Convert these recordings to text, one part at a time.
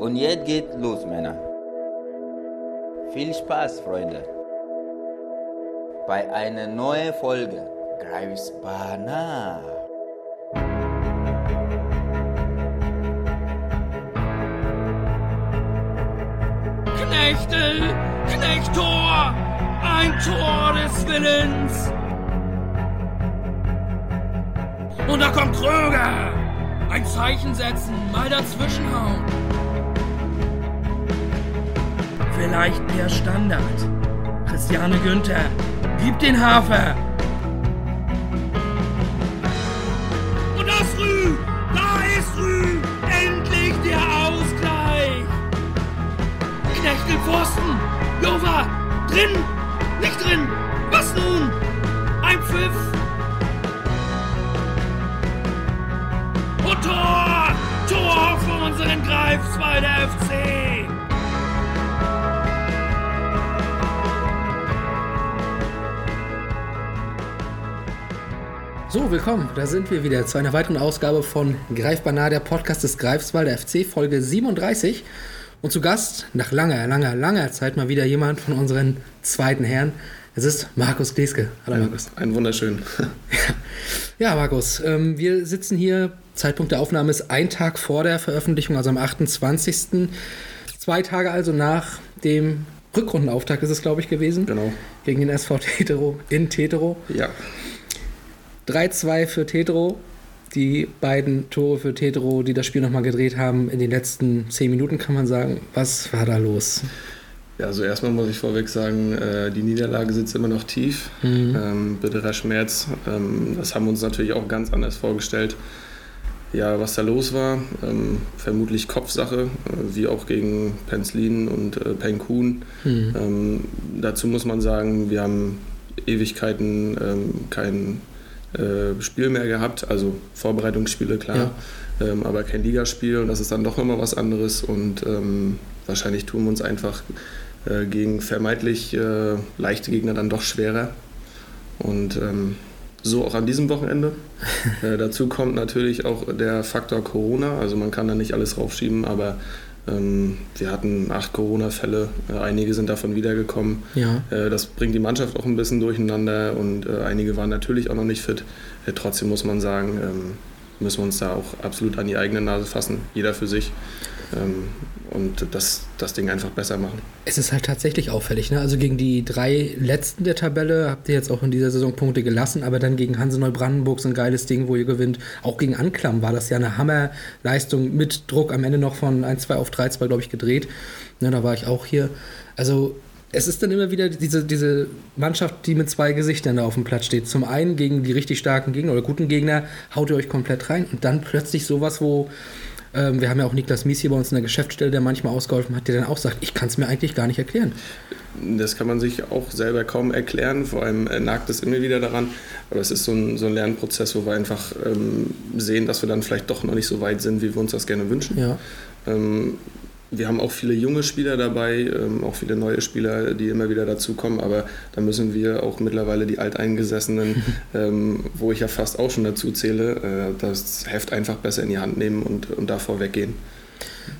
Und jetzt geht los, Männer. Viel Spaß, Freunde. Bei einer neuen Folge Greifsbana. Knechtel, Knechtor, ein Tor des Willens. Und da kommt Kröger. Ein Zeichen setzen, mal dazwischenhauen. Vielleicht der Standard. Christiane Günther, gib den Hafer. Und das Rü, da ist Rü, endlich der Ausgleich. Knechtel Pfosten, Jova, drin, nicht drin, was nun? Ein Pfiff. Und Tor, Tor für unseren Greifswalder FC. So, willkommen. Da sind wir wieder zu einer weiteren Ausgabe von Greifbar nah, der Podcast des Greifswalder FC, Folge 37. Und zu Gast, nach langer, langer, langer Zeit mal wieder jemand von unseren zweiten Herren. Es ist Markus Gleske. Hallo Markus. Ein wunderschön. Ja, Markus, ähm, wir sitzen hier, Zeitpunkt der Aufnahme ist ein Tag vor der Veröffentlichung, also am 28. Zwei Tage also nach dem Rückrundenauftakt ist es, glaube ich, gewesen. Genau. Gegen den SV Tetero in Tetero. Ja. 3-2 für Tetro. Die beiden Tore für Tetro, die das Spiel nochmal gedreht haben, in den letzten 10 Minuten kann man sagen. Was war da los? Ja, also erstmal muss ich vorweg sagen, äh, die Niederlage sitzt immer noch tief. Mhm. Ähm, bitterer Schmerz. Ähm, das haben wir uns natürlich auch ganz anders vorgestellt. Ja, was da los war, ähm, vermutlich Kopfsache, äh, wie auch gegen Penzlin und äh, Penkun. Mhm. Ähm, dazu muss man sagen, wir haben Ewigkeiten ähm, kein äh, Spiel mehr gehabt, also Vorbereitungsspiele, klar, ähm, aber kein Ligaspiel und das ist dann doch nochmal was anderes und ähm, wahrscheinlich tun wir uns einfach äh, gegen vermeintlich äh, leichte Gegner dann doch schwerer und ähm, so auch an diesem Wochenende. äh, dazu kommt natürlich auch der Faktor Corona, also man kann da nicht alles raufschieben, aber wir hatten acht Corona-Fälle, äh, einige sind davon wiedergekommen. Ja. Äh, Das bringt die Mannschaft auch ein bisschen durcheinander und äh, einige waren natürlich auch noch nicht fit. Trotzdem muss man sagen, ähm, müssen wir uns da auch absolut an die eigene Nase fassen, jeder für sich ähm, und das, das Ding einfach besser machen. Es ist halt tatsächlich auffällig. Ne? Also gegen die drei letzten der Tabelle habt ihr jetzt auch in dieser Saison Punkte gelassen, aber dann gegen Hanse Neubrandenburg so ein geiles Ding, wo ihr gewinnt. Auch gegen Anklam war das ja eine Hammerleistung mit Druck am Ende noch von 1-2 auf 3-2, glaube ich, gedreht. Ne, da war ich auch hier. Also es ist dann immer wieder diese, diese Mannschaft, die mit zwei Gesichtern da auf dem Platz steht. Zum einen gegen die richtig starken Gegner oder guten Gegner haut ihr euch komplett rein und dann plötzlich sowas, wo ähm, wir haben ja auch Niklas Mies hier bei uns in der Geschäftsstelle, der manchmal ausgeholfen hat, der dann auch sagt, ich kann es mir eigentlich gar nicht erklären. Das kann man sich auch selber kaum erklären, vor allem äh, nagt es immer wieder daran. Aber es ist so ein, so ein Lernprozess, wo wir einfach ähm, sehen, dass wir dann vielleicht doch noch nicht so weit sind, wie wir uns das gerne wünschen. Ja. Ähm, wir haben auch viele junge Spieler dabei, ähm, auch viele neue Spieler, die immer wieder dazukommen, aber da müssen wir auch mittlerweile die Alteingesessenen, ähm, wo ich ja fast auch schon dazu zähle, äh, das Heft einfach besser in die Hand nehmen und, und davor weggehen.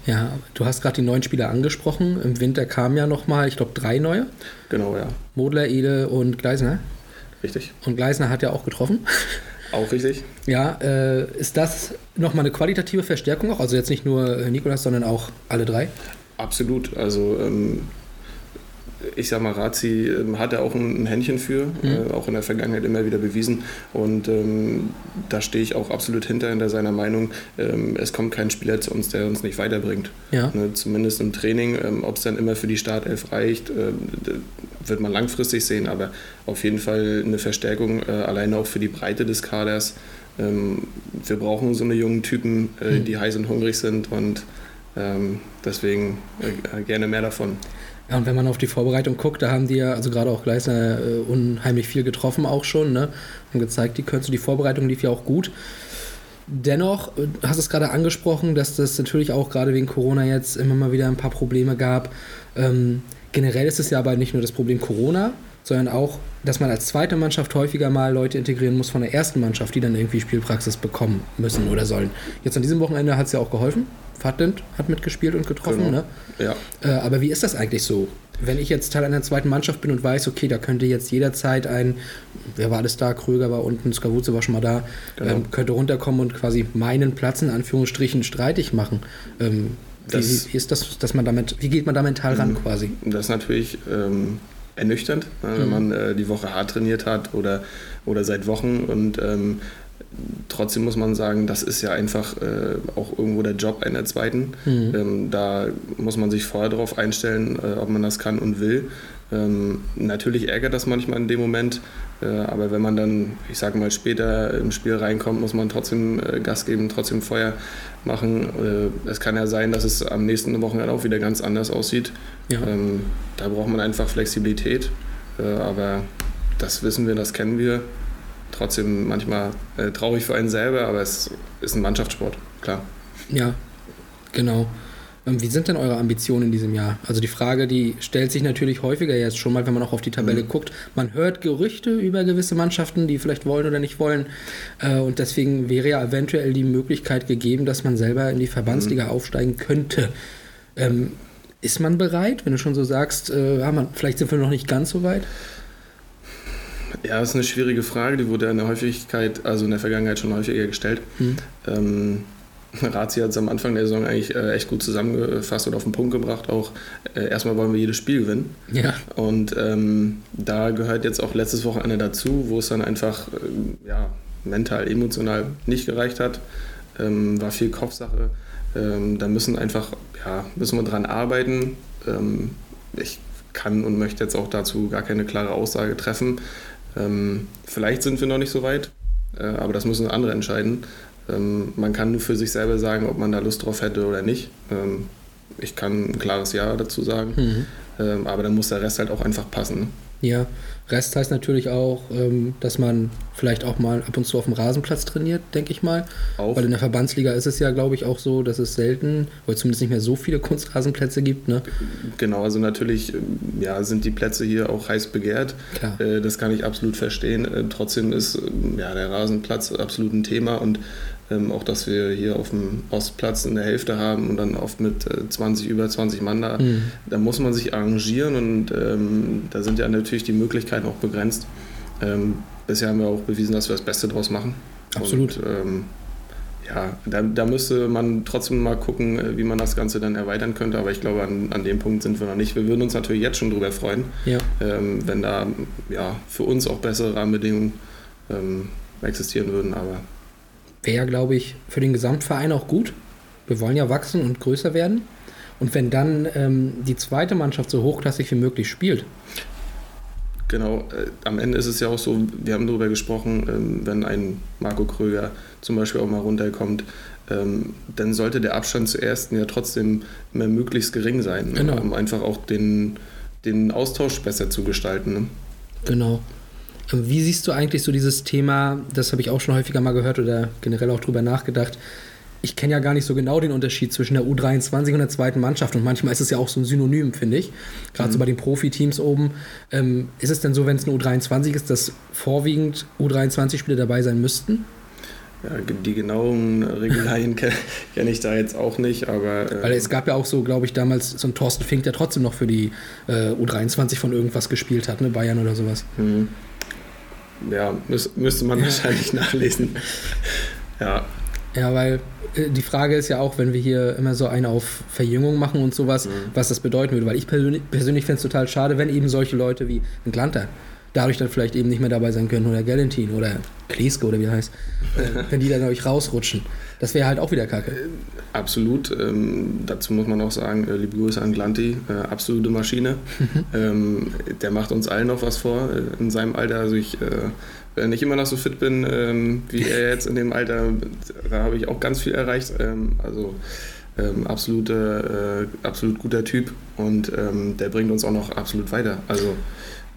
Ja, du hast gerade die neuen Spieler angesprochen. Im Winter kamen ja nochmal, ich glaube, drei neue. Genau, ja, Modler, Ede und Gleisner. richtig. Und Gleisner hat ja auch getroffen. Auch richtig. Ja, äh, ist das nochmal eine qualitative Verstärkung auch? Also jetzt nicht nur äh, Nikolas, sondern auch alle drei? Absolut. Also ähm, ich sag mal, Razi ähm, hat er auch ein, ein Händchen für, äh, auch in der Vergangenheit immer wieder bewiesen. Und ähm, da stehe ich auch absolut hinter, hinter seiner Meinung. Ähm, es kommt kein Spieler zu uns, der uns nicht weiterbringt. Ja. Ne, zumindest im Training. Ähm, Ob es dann immer für die Startelf reicht, äh, wird man langfristig sehen, aber auf jeden Fall eine Verstärkung, äh, alleine auch für die Breite des Kaders. Ähm, wir brauchen so eine jungen Typen, äh, Hm. die heiß und hungrig sind und ähm, deswegen äh, gerne mehr davon. Ja, und wenn man auf die Vorbereitung guckt, da haben die ja, also gerade auch Gleisner, äh, unheimlich viel getroffen auch schon, ne? Haben gezeigt, die können, so die Vorbereitung lief ja auch gut. Dennoch, äh, du hast es gerade angesprochen, dass das natürlich auch gerade wegen Corona jetzt immer mal wieder ein paar Probleme gab. Ähm, generell ist es ja aber nicht nur das Problem Corona, sondern auch dass man als zweite Mannschaft häufiger mal Leute integrieren muss von der ersten Mannschaft, die dann irgendwie Spielpraxis bekommen müssen oder sollen. Jetzt an diesem Wochenende hat es ja auch geholfen. Fadland hat mitgespielt und getroffen. Genau. Ne? Ja. Äh, aber wie ist das eigentlich so? Wenn ich jetzt Teil einer zweiten Mannschaft bin und weiß, okay, da könnte jetzt jederzeit ein, wer war alles da? Kröger war unten, Skawuze war schon mal da, Genau. ähm, könnte runterkommen und quasi meinen Platz in Anführungsstrichen streitig machen. Ähm, wie, Das- wie ist das, dass man damit, wie geht man da mental ran quasi? Das ist natürlich ähm, ernüchternd, ne, wenn man äh, die Woche hart trainiert hat oder, oder seit Wochen. Und ähm, trotzdem muss man sagen, das ist ja einfach äh, auch irgendwo der Job einer zweiten. Ähm, da muss man sich vorher darauf einstellen, äh, ob man das kann und will. Ähm, natürlich ärgert das manchmal in dem Moment, äh, aber wenn man dann, ich sage mal, später im Spiel reinkommt, muss man trotzdem äh, Gas geben, trotzdem Feuer machen. Äh, es kann ja sein, dass es am nächsten Wochenende auch wieder ganz anders aussieht. Ja. Ähm, da braucht man einfach Flexibilität, äh, aber das wissen wir, das kennen wir. Trotzdem manchmal äh, traurig für einen selber, aber es ist ein Mannschaftssport, klar. Ja, genau. Ähm, Wie sind denn eure Ambitionen in diesem Jahr? Also die Frage, die stellt sich natürlich häufiger jetzt schon mal, wenn man auch auf die Tabelle guckt. Man hört Gerüchte über gewisse Mannschaften, die vielleicht wollen oder nicht wollen. Äh, Und deswegen wäre ja eventuell die Möglichkeit gegeben, dass man selber in die Verbandsliga aufsteigen könnte. Ähm, ist man bereit, wenn du schon so sagst, äh, ja, man, vielleicht sind wir noch nicht ganz so weit? Ja, das ist eine schwierige Frage, die wurde in der Häufigkeit, also in der Vergangenheit schon häufiger gestellt. Hm. Ähm, Razi hat es am Anfang der Saison eigentlich äh, echt gut zusammengefasst und auf den Punkt gebracht. Auch äh, erstmal wollen wir jedes Spiel gewinnen. Ja, Und ähm, da gehört jetzt auch letztes Wochenende dazu, wo es dann einfach ähm, ja, mental, emotional nicht gereicht hat. Ähm, war viel Kopfsache. Ähm, da müssen einfach, ja, müssen wir dran arbeiten. Ähm, ich kann und möchte jetzt auch dazu gar keine klare Aussage treffen. Ähm, vielleicht sind wir noch nicht so weit, äh, aber das müssen andere entscheiden. Ähm, man kann nur für sich selber sagen, ob man da Lust drauf hätte oder nicht. Ähm, ich kann ein klares Ja dazu sagen. Mhm. Ähm, aber dann muss der Rest halt auch einfach passen. ne? Ja, Rest heißt natürlich auch, ähm, dass man vielleicht auch mal ab und zu auf dem Rasenplatz trainiert, denke ich mal. Auch. Weil in der Verbandsliga ist es ja, glaube ich, auch so, dass es selten, oder zumindest nicht mehr so viele Kunstrasenplätze gibt. Ne? Genau, also natürlich ähm, ja, sind die Plätze hier auch heiß begehrt. Klar. Äh, das kann ich absolut verstehen. Äh, trotzdem ist ähm, ja, der Rasenplatz absolut ein Thema und ähm, auch, dass wir hier auf dem Ostplatz in der Hälfte haben und dann oft mit äh, 20, über 20 Mann da, Mhm. da muss man sich arrangieren und ähm, da sind ja natürlich die Möglichkeiten auch begrenzt. Ähm, bisher haben wir auch bewiesen, dass wir das Beste draus machen. Absolut. Und, ähm, ja, da, da müsste man trotzdem mal gucken, äh, wie man das Ganze dann erweitern könnte. Aber ich glaube, an, an dem Punkt sind wir noch nicht. Wir würden uns natürlich jetzt schon drüber freuen, Ja, ähm, wenn da ja, für uns auch bessere Rahmenbedingungen ähm, existieren würden. Aber wäre ja, glaube ich, für den Gesamtverein auch gut. Wir wollen ja wachsen und größer werden. Und wenn dann ähm, die zweite Mannschaft so hochklassig wie möglich spielt, genau, äh, am Ende ist es ja auch so, wir haben darüber gesprochen, ähm, wenn ein Marco Kröger zum Beispiel auch mal runterkommt, ähm, dann sollte der Abstand zur ersten ja trotzdem immer möglichst gering sein, Genau. um einfach auch den, den Austausch besser zu gestalten. Ne? Genau. Wie siehst du eigentlich so dieses Thema, das habe ich auch schon häufiger mal gehört oder generell auch drüber nachgedacht. Ich kenne ja gar nicht so genau den Unterschied zwischen der U23 und der zweiten Mannschaft und manchmal ist es ja auch so ein Synonym, finde ich. Gerade so bei den Profiteams oben. Ähm, ist es denn so, wenn es eine U23 ist, dass vorwiegend U23-Spieler dabei sein müssten? Ja, die genauen Regularien kenne kenn ich da jetzt auch nicht, aber äh, Weil es gab ja auch so, glaube ich, damals so ein Thorsten Fink, der trotzdem noch für die äh, U23 von irgendwas gespielt hat, ne? Bayern oder sowas. hm, ja, müß, müsste man wahrscheinlich nachlesen. Ja, Ja, weil äh, die Frage ist ja auch, wenn wir hier immer so einen auf Verjüngung machen und sowas, was das bedeuten würde. Weil ich persönlich, persönlich fände es total schade, wenn eben solche Leute wie ein Glanter dadurch dann vielleicht eben nicht mehr dabei sein können oder Galentin oder Kleske oder wie er heißt, äh, wenn die dann euch rausrutschen. Das wäre halt auch wieder kacke. absolut. Ähm, dazu muss man auch sagen, äh, liebe Grüße an Glanti, äh, absolute Maschine. ähm, der macht uns allen noch was vor äh, in seinem Alter. Also ich, äh, wenn ich immer noch so fit bin ähm, wie er jetzt in dem Alter, da habe ich auch ganz viel erreicht. Ähm, also ähm, absolute, äh, absolut guter Typ und ähm, der bringt uns auch noch absolut weiter. Also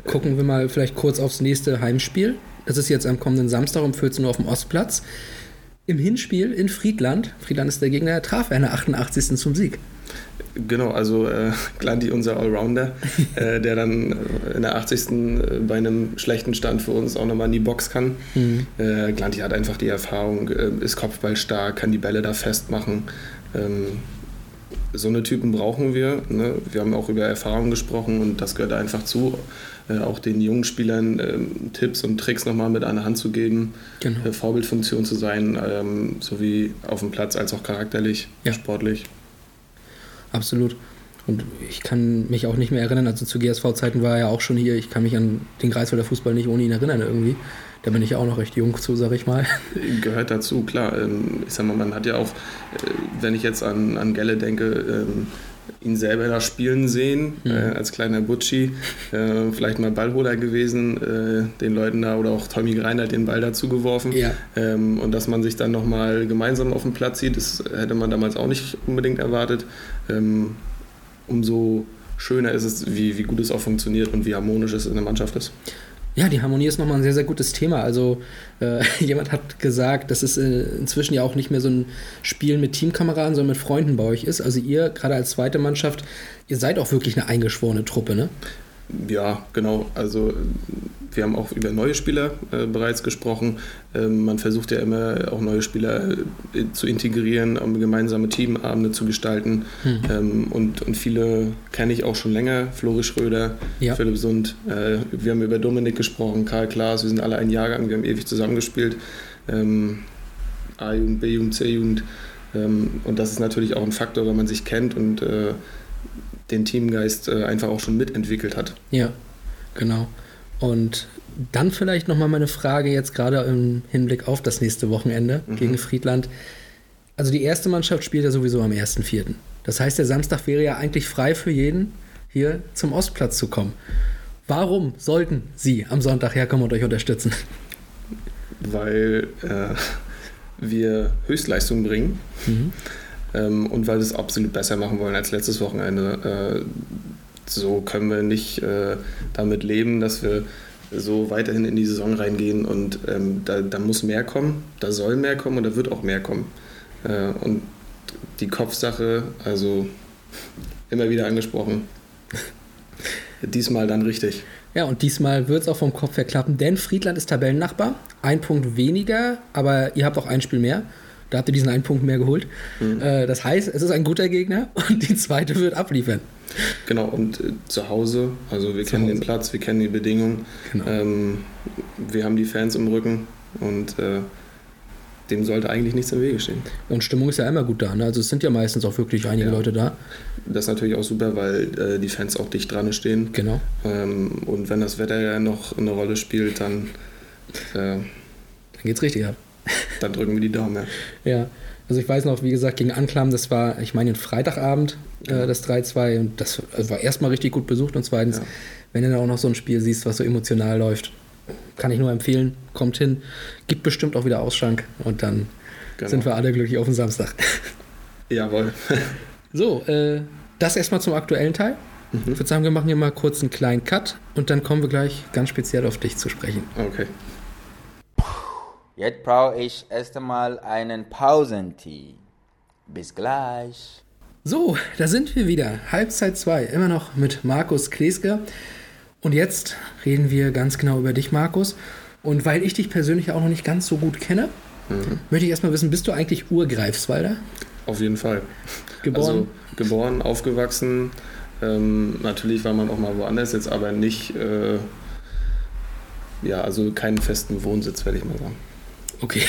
Gucken wir mal vielleicht kurz aufs nächste Heimspiel. Das ist jetzt am kommenden Samstag um 14 Uhr auf dem Ostplatz. Im Hinspiel in Friedland, Friedland ist der Gegner, traf er in der 88. zum Sieg. Genau, also äh, Glanti, unser Allrounder, äh, der dann äh, in der 80. Äh, bei einem schlechten Stand für uns auch nochmal in die Box kann. Mhm. Äh, Glanti hat einfach die Erfahrung, äh, ist kopfballstark, kann die Bälle da festmachen. Ähm, so eine Typen brauchen wir. Ne? Wir haben auch über Erfahrung gesprochen und das gehört einfach zu, äh, auch den jungen Spielern äh, Tipps und Tricks nochmal mit an der Hand zu geben, genau. äh, Vorbildfunktion zu sein, ähm, sowie auf dem Platz als auch charakterlich, ja. sportlich. Absolut. Und ich kann mich auch nicht mehr erinnern, also zu GSV-Zeiten war er ja auch schon hier, ich kann mich an den Greifswalder Fußball nicht ohne ihn erinnern irgendwie. Da bin ich ja auch noch recht jung zu, sag ich mal. Gehört dazu, klar. Ähm, ich sag mal, man hat ja auch, äh, wenn ich jetzt an, an Gelle denke, ähm, ihn selber da spielen sehen, mhm. äh, als kleiner Butschi, äh, vielleicht mal Ballholer gewesen, äh, den Leuten da oder auch Tommy Greiner den Ball dazu geworfen. Ja. Ähm, und dass man sich dann nochmal gemeinsam auf dem Platz sieht, das hätte man damals auch nicht unbedingt erwartet. Ähm, umso schöner ist es, wie, wie gut es auch funktioniert und wie harmonisch es in der Mannschaft ist. Ja, die Harmonie ist nochmal ein sehr, sehr gutes Thema. Also äh, jemand hat gesagt, dass es äh, inzwischen ja auch nicht mehr so ein Spiel mit Teamkameraden, sondern mit Freunden bei euch ist. Also ihr, gerade als zweite Mannschaft, ihr seid auch wirklich eine eingeschworene Truppe, ne? Ja, genau. Also wir haben auch über neue Spieler äh, bereits gesprochen. Ähm, man versucht ja immer auch neue Spieler äh, zu integrieren, um gemeinsame Teamabende zu gestalten. Mhm. Ähm, und, und viele kenne ich auch schon länger. Flori Schröder, ja. Philipp Sund. Äh, wir haben über Dominik gesprochen, Karl Klaas. Wir sind alle ein Jahrgang. Wir haben ewig zusammengespielt. Ähm, A-Jugend, B-Jugend, C-Jugend. Ähm, und das ist natürlich auch ein Faktor, wenn man sich kennt und äh, den Teamgeist äh, einfach auch schon mitentwickelt hat. Ja, genau. Und dann vielleicht nochmal meine Frage jetzt gerade im Hinblick auf das nächste Wochenende mhm. gegen Friedland. Also die erste Mannschaft spielt ja sowieso am 1.4. Das heißt, der Samstag wäre ja eigentlich frei für jeden, hier zum Ostplatz zu kommen. Warum sollten Sie am Sonntag herkommen und euch unterstützen? Weil äh, wir Höchstleistung bringen. Mhm ähm, und weil wir es absolut besser machen wollen als letztes Wochenende. Äh, so können wir nicht äh, damit leben, dass wir so weiterhin in die Saison reingehen und ähm, da, da, muss mehr kommen, da soll mehr kommen und da wird auch mehr kommen. Äh, und die Kopfsache, also immer wieder angesprochen, diesmal dann richtig. Ja, und diesmal wird es auch vom Kopf her klappen, denn Friedland ist Tabellennachbar. Ein Punkt weniger, aber ihr habt auch ein Spiel mehr. Da habt ihr diesen einen Punkt mehr geholt. Mhm. Äh, das heißt, es ist ein guter Gegner und die zweite wird abliefern. Genau, und äh, zu Hause, also wir zu kennen Hause. den Platz, wir kennen die Bedingungen, genau. ähm, wir haben die Fans im Rücken und äh, dem sollte eigentlich nichts im Wege stehen. Und Stimmung ist ja immer gut da, ne? also es sind ja meistens auch wirklich einige ja. Leute da. Das ist natürlich auch super, weil äh, die Fans auch dicht dran stehen. Genau. Ähm, und wenn das Wetter ja noch eine Rolle spielt, dann... Äh, dann geht's richtig ab. Dann drücken wir die Daumen. Ja. ja. Also ich weiß noch, wie gesagt, gegen Anklam, das war, ich meine, ein Freitagabend, äh, das 3-2 und das war erstmal richtig gut besucht und zweitens, ja. wenn du dann auch noch so ein Spiel siehst, was so emotional läuft, kann ich nur empfehlen, kommt hin, gibt bestimmt auch wieder Ausschank und dann genau. sind wir alle glücklich auf den Samstag. Jawohl. so, äh, das erstmal zum aktuellen Teil. Mhm. Ich würde sagen, wir machen hier mal kurz einen kleinen Cut und dann kommen wir gleich ganz speziell auf dich zu sprechen. Okay. Jetzt brauche ich erst einmal einen Pausentee. Bis gleich. So, da sind wir wieder. Halbzeit 2, immer noch mit Markus Kleske. Und jetzt reden wir ganz genau über dich, Markus. Und weil ich dich persönlich auch noch nicht ganz so gut kenne, mhm. möchte ich erstmal wissen, bist du eigentlich Urgreifswalder? Auf jeden Fall. Geboren? Also, geboren, aufgewachsen. Ähm, natürlich war man auch mal woanders, jetzt aber nicht, äh, ja, also keinen festen Wohnsitz, werde ich mal sagen. Okay.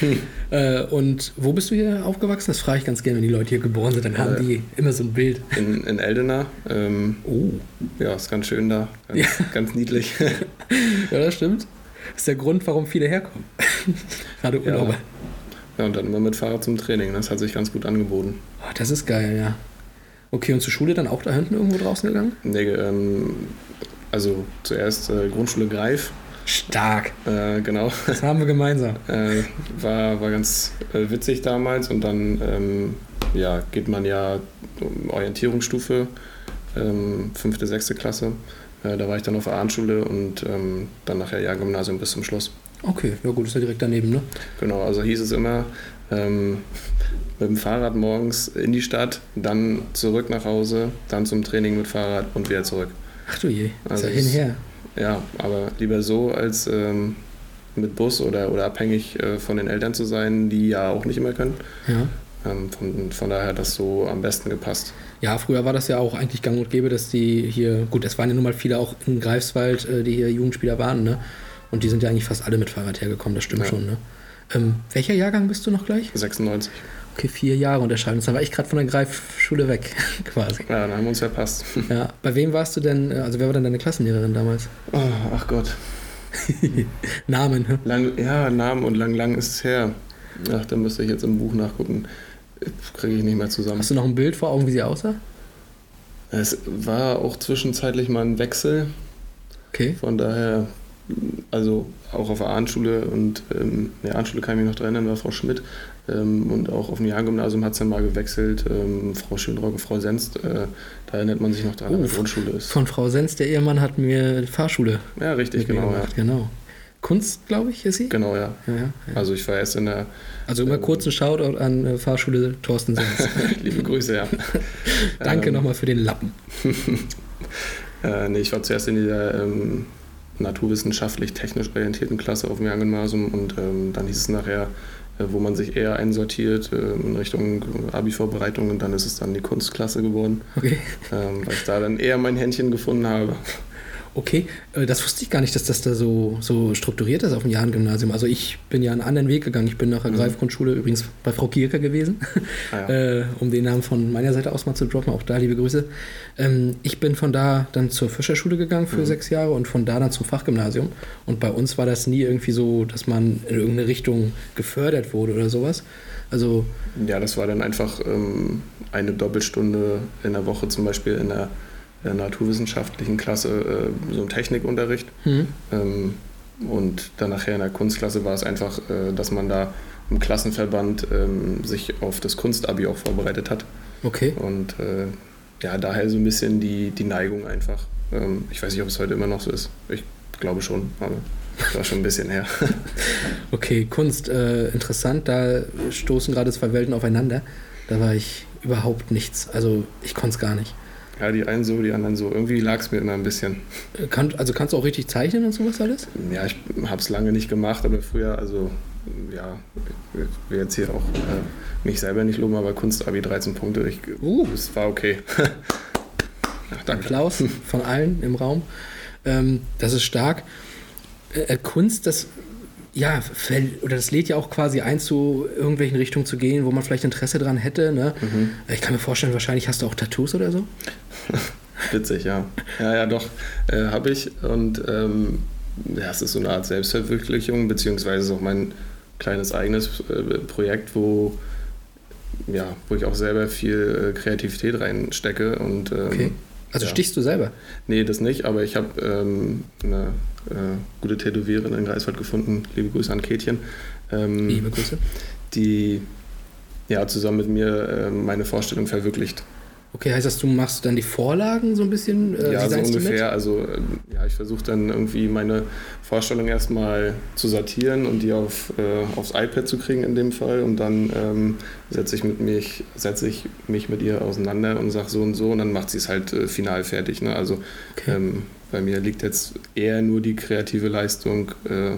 äh, und wo bist du hier aufgewachsen? Das frage ich ganz gerne, wenn die Leute hier geboren sind, dann haben äh, die immer so ein Bild. In, in Eldena. Ähm, oh. Ja, ist ganz schön da. Ganz, ja. ganz niedlich. ja, das stimmt. Das ist der Grund, warum viele herkommen. Gerade Urlauber. Ja. ja, und dann immer mit Fahrrad zum Training. Das hat sich ganz gut angeboten. Oh, das ist geil, ja. Okay, und zur Schule dann auch da hinten irgendwo draußen gegangen? Nee, ähm, also zuerst äh, Grundschule Greif Stark. Äh, genau. Das haben wir gemeinsam. Äh, war, war ganz äh, witzig damals und dann ähm, ja, geht man ja um Orientierungsstufe, ähm, fünfte, sechste Klasse. Äh, da war ich dann auf der Abendschule und ähm, dann nachher ja Gymnasium bis zum Schluss. Okay, ja gut, ist ja direkt daneben, ne? Genau, also hieß es immer, Ähm, mit dem Fahrrad morgens in die Stadt, dann zurück nach Hause, dann zum Training mit Fahrrad und wieder zurück. Ach du je, Also ist ja es- hinher. Ja, aber lieber so, als ähm, mit Bus oder, oder abhängig äh, von den Eltern zu sein, die ja auch nicht immer können. Ja. Ähm, von, von daher hat das so am besten gepasst. Ja, früher war das ja auch eigentlich gang und gäbe, dass die hier, gut, es waren ja nun mal viele auch in Greifswald, äh, die hier Jugendspieler waren, ne? Und die sind ja eigentlich fast alle mit Fahrrad hergekommen, das stimmt Ja. schon, ne? Ähm, welcher Jahrgang bist du noch gleich? 96. Okay, vier Jahre unterscheiden uns. Da war ich gerade von der Greifschule weg, quasi. Ja, dann haben wir uns verpasst. Ja. Bei wem warst du denn, also wer war denn deine Klassenlehrerin damals? Oh, ach Gott. Namen, ne? Lang, ja, Namen und lang, lang ist es her. Ach, da müsste ich jetzt im Buch nachgucken. Kriege ich nicht mehr zusammen. Hast du noch ein Bild vor Augen, wie sie aussah? Es war auch zwischenzeitlich mal ein Wechsel. Okay. Von daher, also auch auf der Ahnschule und ähm, der Ahnschule kann ich mich noch dran erinnern, war Frau Schmidt. Ähm, und auch auf dem Jahrgymnasium hat es dann mal gewechselt, ähm, Frau Schönrock und Frau Senst. Äh, da erinnert man sich noch dran, Oh, wenn die Grundschule ist. Von Frau Sens, der Ehemann, hat mir Fahrschule Ja, richtig, genau. Ja. Genau. Kunst, glaube ich, ist sie? Genau, ja. Ja, ja. Also ich war erst in der, Also immer kurz ein Shoutout an äh, Fahrschule Thorsten Sens. liebe Grüße, ja. Danke Ähm, nochmal für den Lappen. Äh, nee, ich war zuerst in dieser ähm, naturwissenschaftlich-technisch orientierten Klasse auf dem Jahrgymnasium und ähm, dann hieß es nachher, wo man sich eher einsortiert äh, in Richtung Abi-Vorbereitung und dann ist es dann die Kunstklasse geworden, Okay. ähm, weil ich da dann eher mein Händchen gefunden habe. Okay, äh, das wusste ich gar nicht, dass das da so, so strukturiert ist auf dem Jahrengymnasium. Also ich bin ja einen anderen Weg gegangen. Ich bin nach der Mhm. Greifgrundschule übrigens bei Frau Gierker gewesen, Ah, ja. äh, um den Namen von meiner Seite aus mal zu droppen. Auch da liebe Grüße. Ähm, ich bin von da dann zur Fischerschule gegangen für Mhm. sechs Jahre und von da dann zum Fachgymnasium. Und bei uns war das nie irgendwie so, dass man in irgendeine Richtung gefördert wurde oder sowas. Also, Ja, das war dann einfach ähm, eine Doppelstunde in der Woche zum Beispiel in der, der naturwissenschaftlichen Klasse, äh, so ein Technikunterricht. hm, Ähm, und dann nachher in der Kunstklasse war es einfach, äh, dass man da im Klassenverband ähm, sich auf das Kunstabi auch vorbereitet hat. okay. Und äh, ja, daher so ein bisschen die, die Neigung einfach. Ähm, ich weiß nicht, ob es heute immer noch so ist. Ich glaube schon, aber das war schon ein bisschen her. Okay, Kunst, äh, interessant. Da stoßen gerade zwei Welten aufeinander. Da war ich überhaupt nichts. Also ich konnte es gar nicht. Ja, die einen so, die anderen so. Irgendwie lag es mir immer ein bisschen. Äh, Kann, also kannst du auch richtig zeichnen und sowas alles? Ja, ich habe es lange nicht gemacht, aber früher, also ja, ich will jetzt hier auch äh, mich selber nicht loben, aber Kunstabi 13 Punkte, ich, Uh. es war okay. ja, danke. Applaus von allen im Raum. Ähm, das ist stark. Äh, Kunst, das ja, fällt- oder das lädt ja auch quasi ein, zu irgendwelchen Richtungen zu gehen, wo man vielleicht Interesse dran hätte. Ne? Mhm. Ich kann mir vorstellen, wahrscheinlich hast du auch Tattoos oder so. Witzig, ja. Ja, ja, doch, äh, habe ich. Und ähm, ja, es ist so eine Art Selbstverwirklichung, beziehungsweise auch mein kleines eigenes äh, Projekt, wo, ja, wo ich auch selber viel äh, Kreativität reinstecke. Und, ähm, Okay. Also ja. stichst du selber? Nee, das nicht, aber ich habe ähm, eine äh, gute Tätowiererin in Greifswald gefunden. Liebe Grüße an Kätchen. Ähm, Liebe Grüße. die ja, zusammen mit mir ähm, meine Vorstellung verwirklicht. Okay, heißt das, du machst dann die Vorlagen so ein bisschen? Äh, ja, so ungefähr. Also ähm, ja, ich versuche dann irgendwie meine Vorstellung erstmal zu sortieren und die auf, äh, aufs iPad zu kriegen in dem Fall. Und dann ähm, setze ich, mit mich, setze ich mich mit ihr auseinander und sage so und so und dann macht sie es halt äh, final fertig. Ne? Also Okay. ähm, bei mir liegt jetzt eher nur die kreative Leistung äh,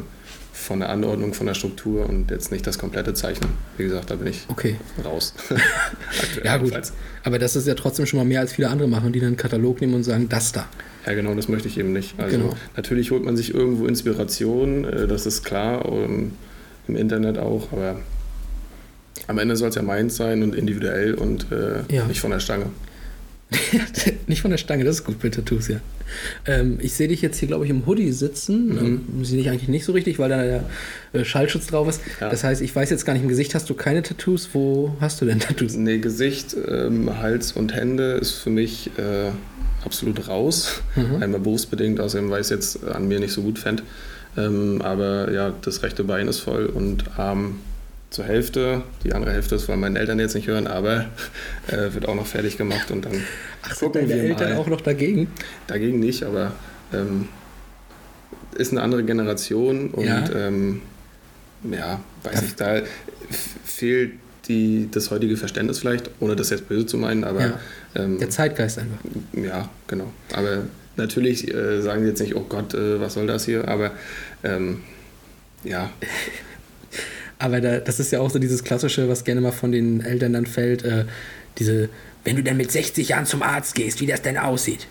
von der Anordnung, von der Struktur und jetzt nicht das komplette Zeichnen. Wie gesagt, da bin ich Okay. raus. Ja, gut. jedenfalls. Aber das ist ja trotzdem schon mal mehr als viele andere machen, die dann einen Katalog nehmen und sagen, das da. Ja, genau, das möchte ich eben nicht. Also Genau. natürlich holt man sich irgendwo Inspiration, äh, das ist klar, und im Internet auch, aber am Ende soll es ja meins sein und individuell und äh, Ja. nicht von der Stange. Nicht von der Stange, das ist gut bei Tattoos, ja. Ähm, ich sehe dich jetzt hier, glaube ich, im Hoodie sitzen. Mhm. Ähm, sehe ich eigentlich nicht so richtig, weil da der äh, Schallschutz drauf ist. Ja. Das heißt, ich weiß jetzt gar nicht, im Gesicht hast du keine Tattoos. Wo hast du denn Tattoos? Nee, Gesicht, ähm, Hals und Hände ist für mich äh, absolut raus. Mhm. Einmal berufsbedingt, außerdem weil ich es jetzt an mir nicht so gut fände. Ähm, aber ja, das rechte Bein ist voll und Arm zur Hälfte. Die andere Hälfte ist, weil meine Eltern jetzt nicht hören, aber äh, wird auch noch fertig gemacht und dann Ach, sind deine Eltern mal. auch noch dagegen? Dagegen nicht, aber ähm, ist eine andere Generation und Ja. ähm, ja weiß ich, da fehlt die, das heutige Verständnis vielleicht, ohne das jetzt böse zu meinen, aber Ja. ähm, Der Zeitgeist einfach. ja, genau. Aber natürlich äh, sagen die jetzt nicht, oh Gott, äh, was soll das hier? Aber ähm, ja, Aber da, das ist ja auch so dieses Klassische, was gerne mal von den Eltern dann fällt, äh, diese, wenn du dann mit 60 Jahren zum Arzt gehst, wie das denn aussieht.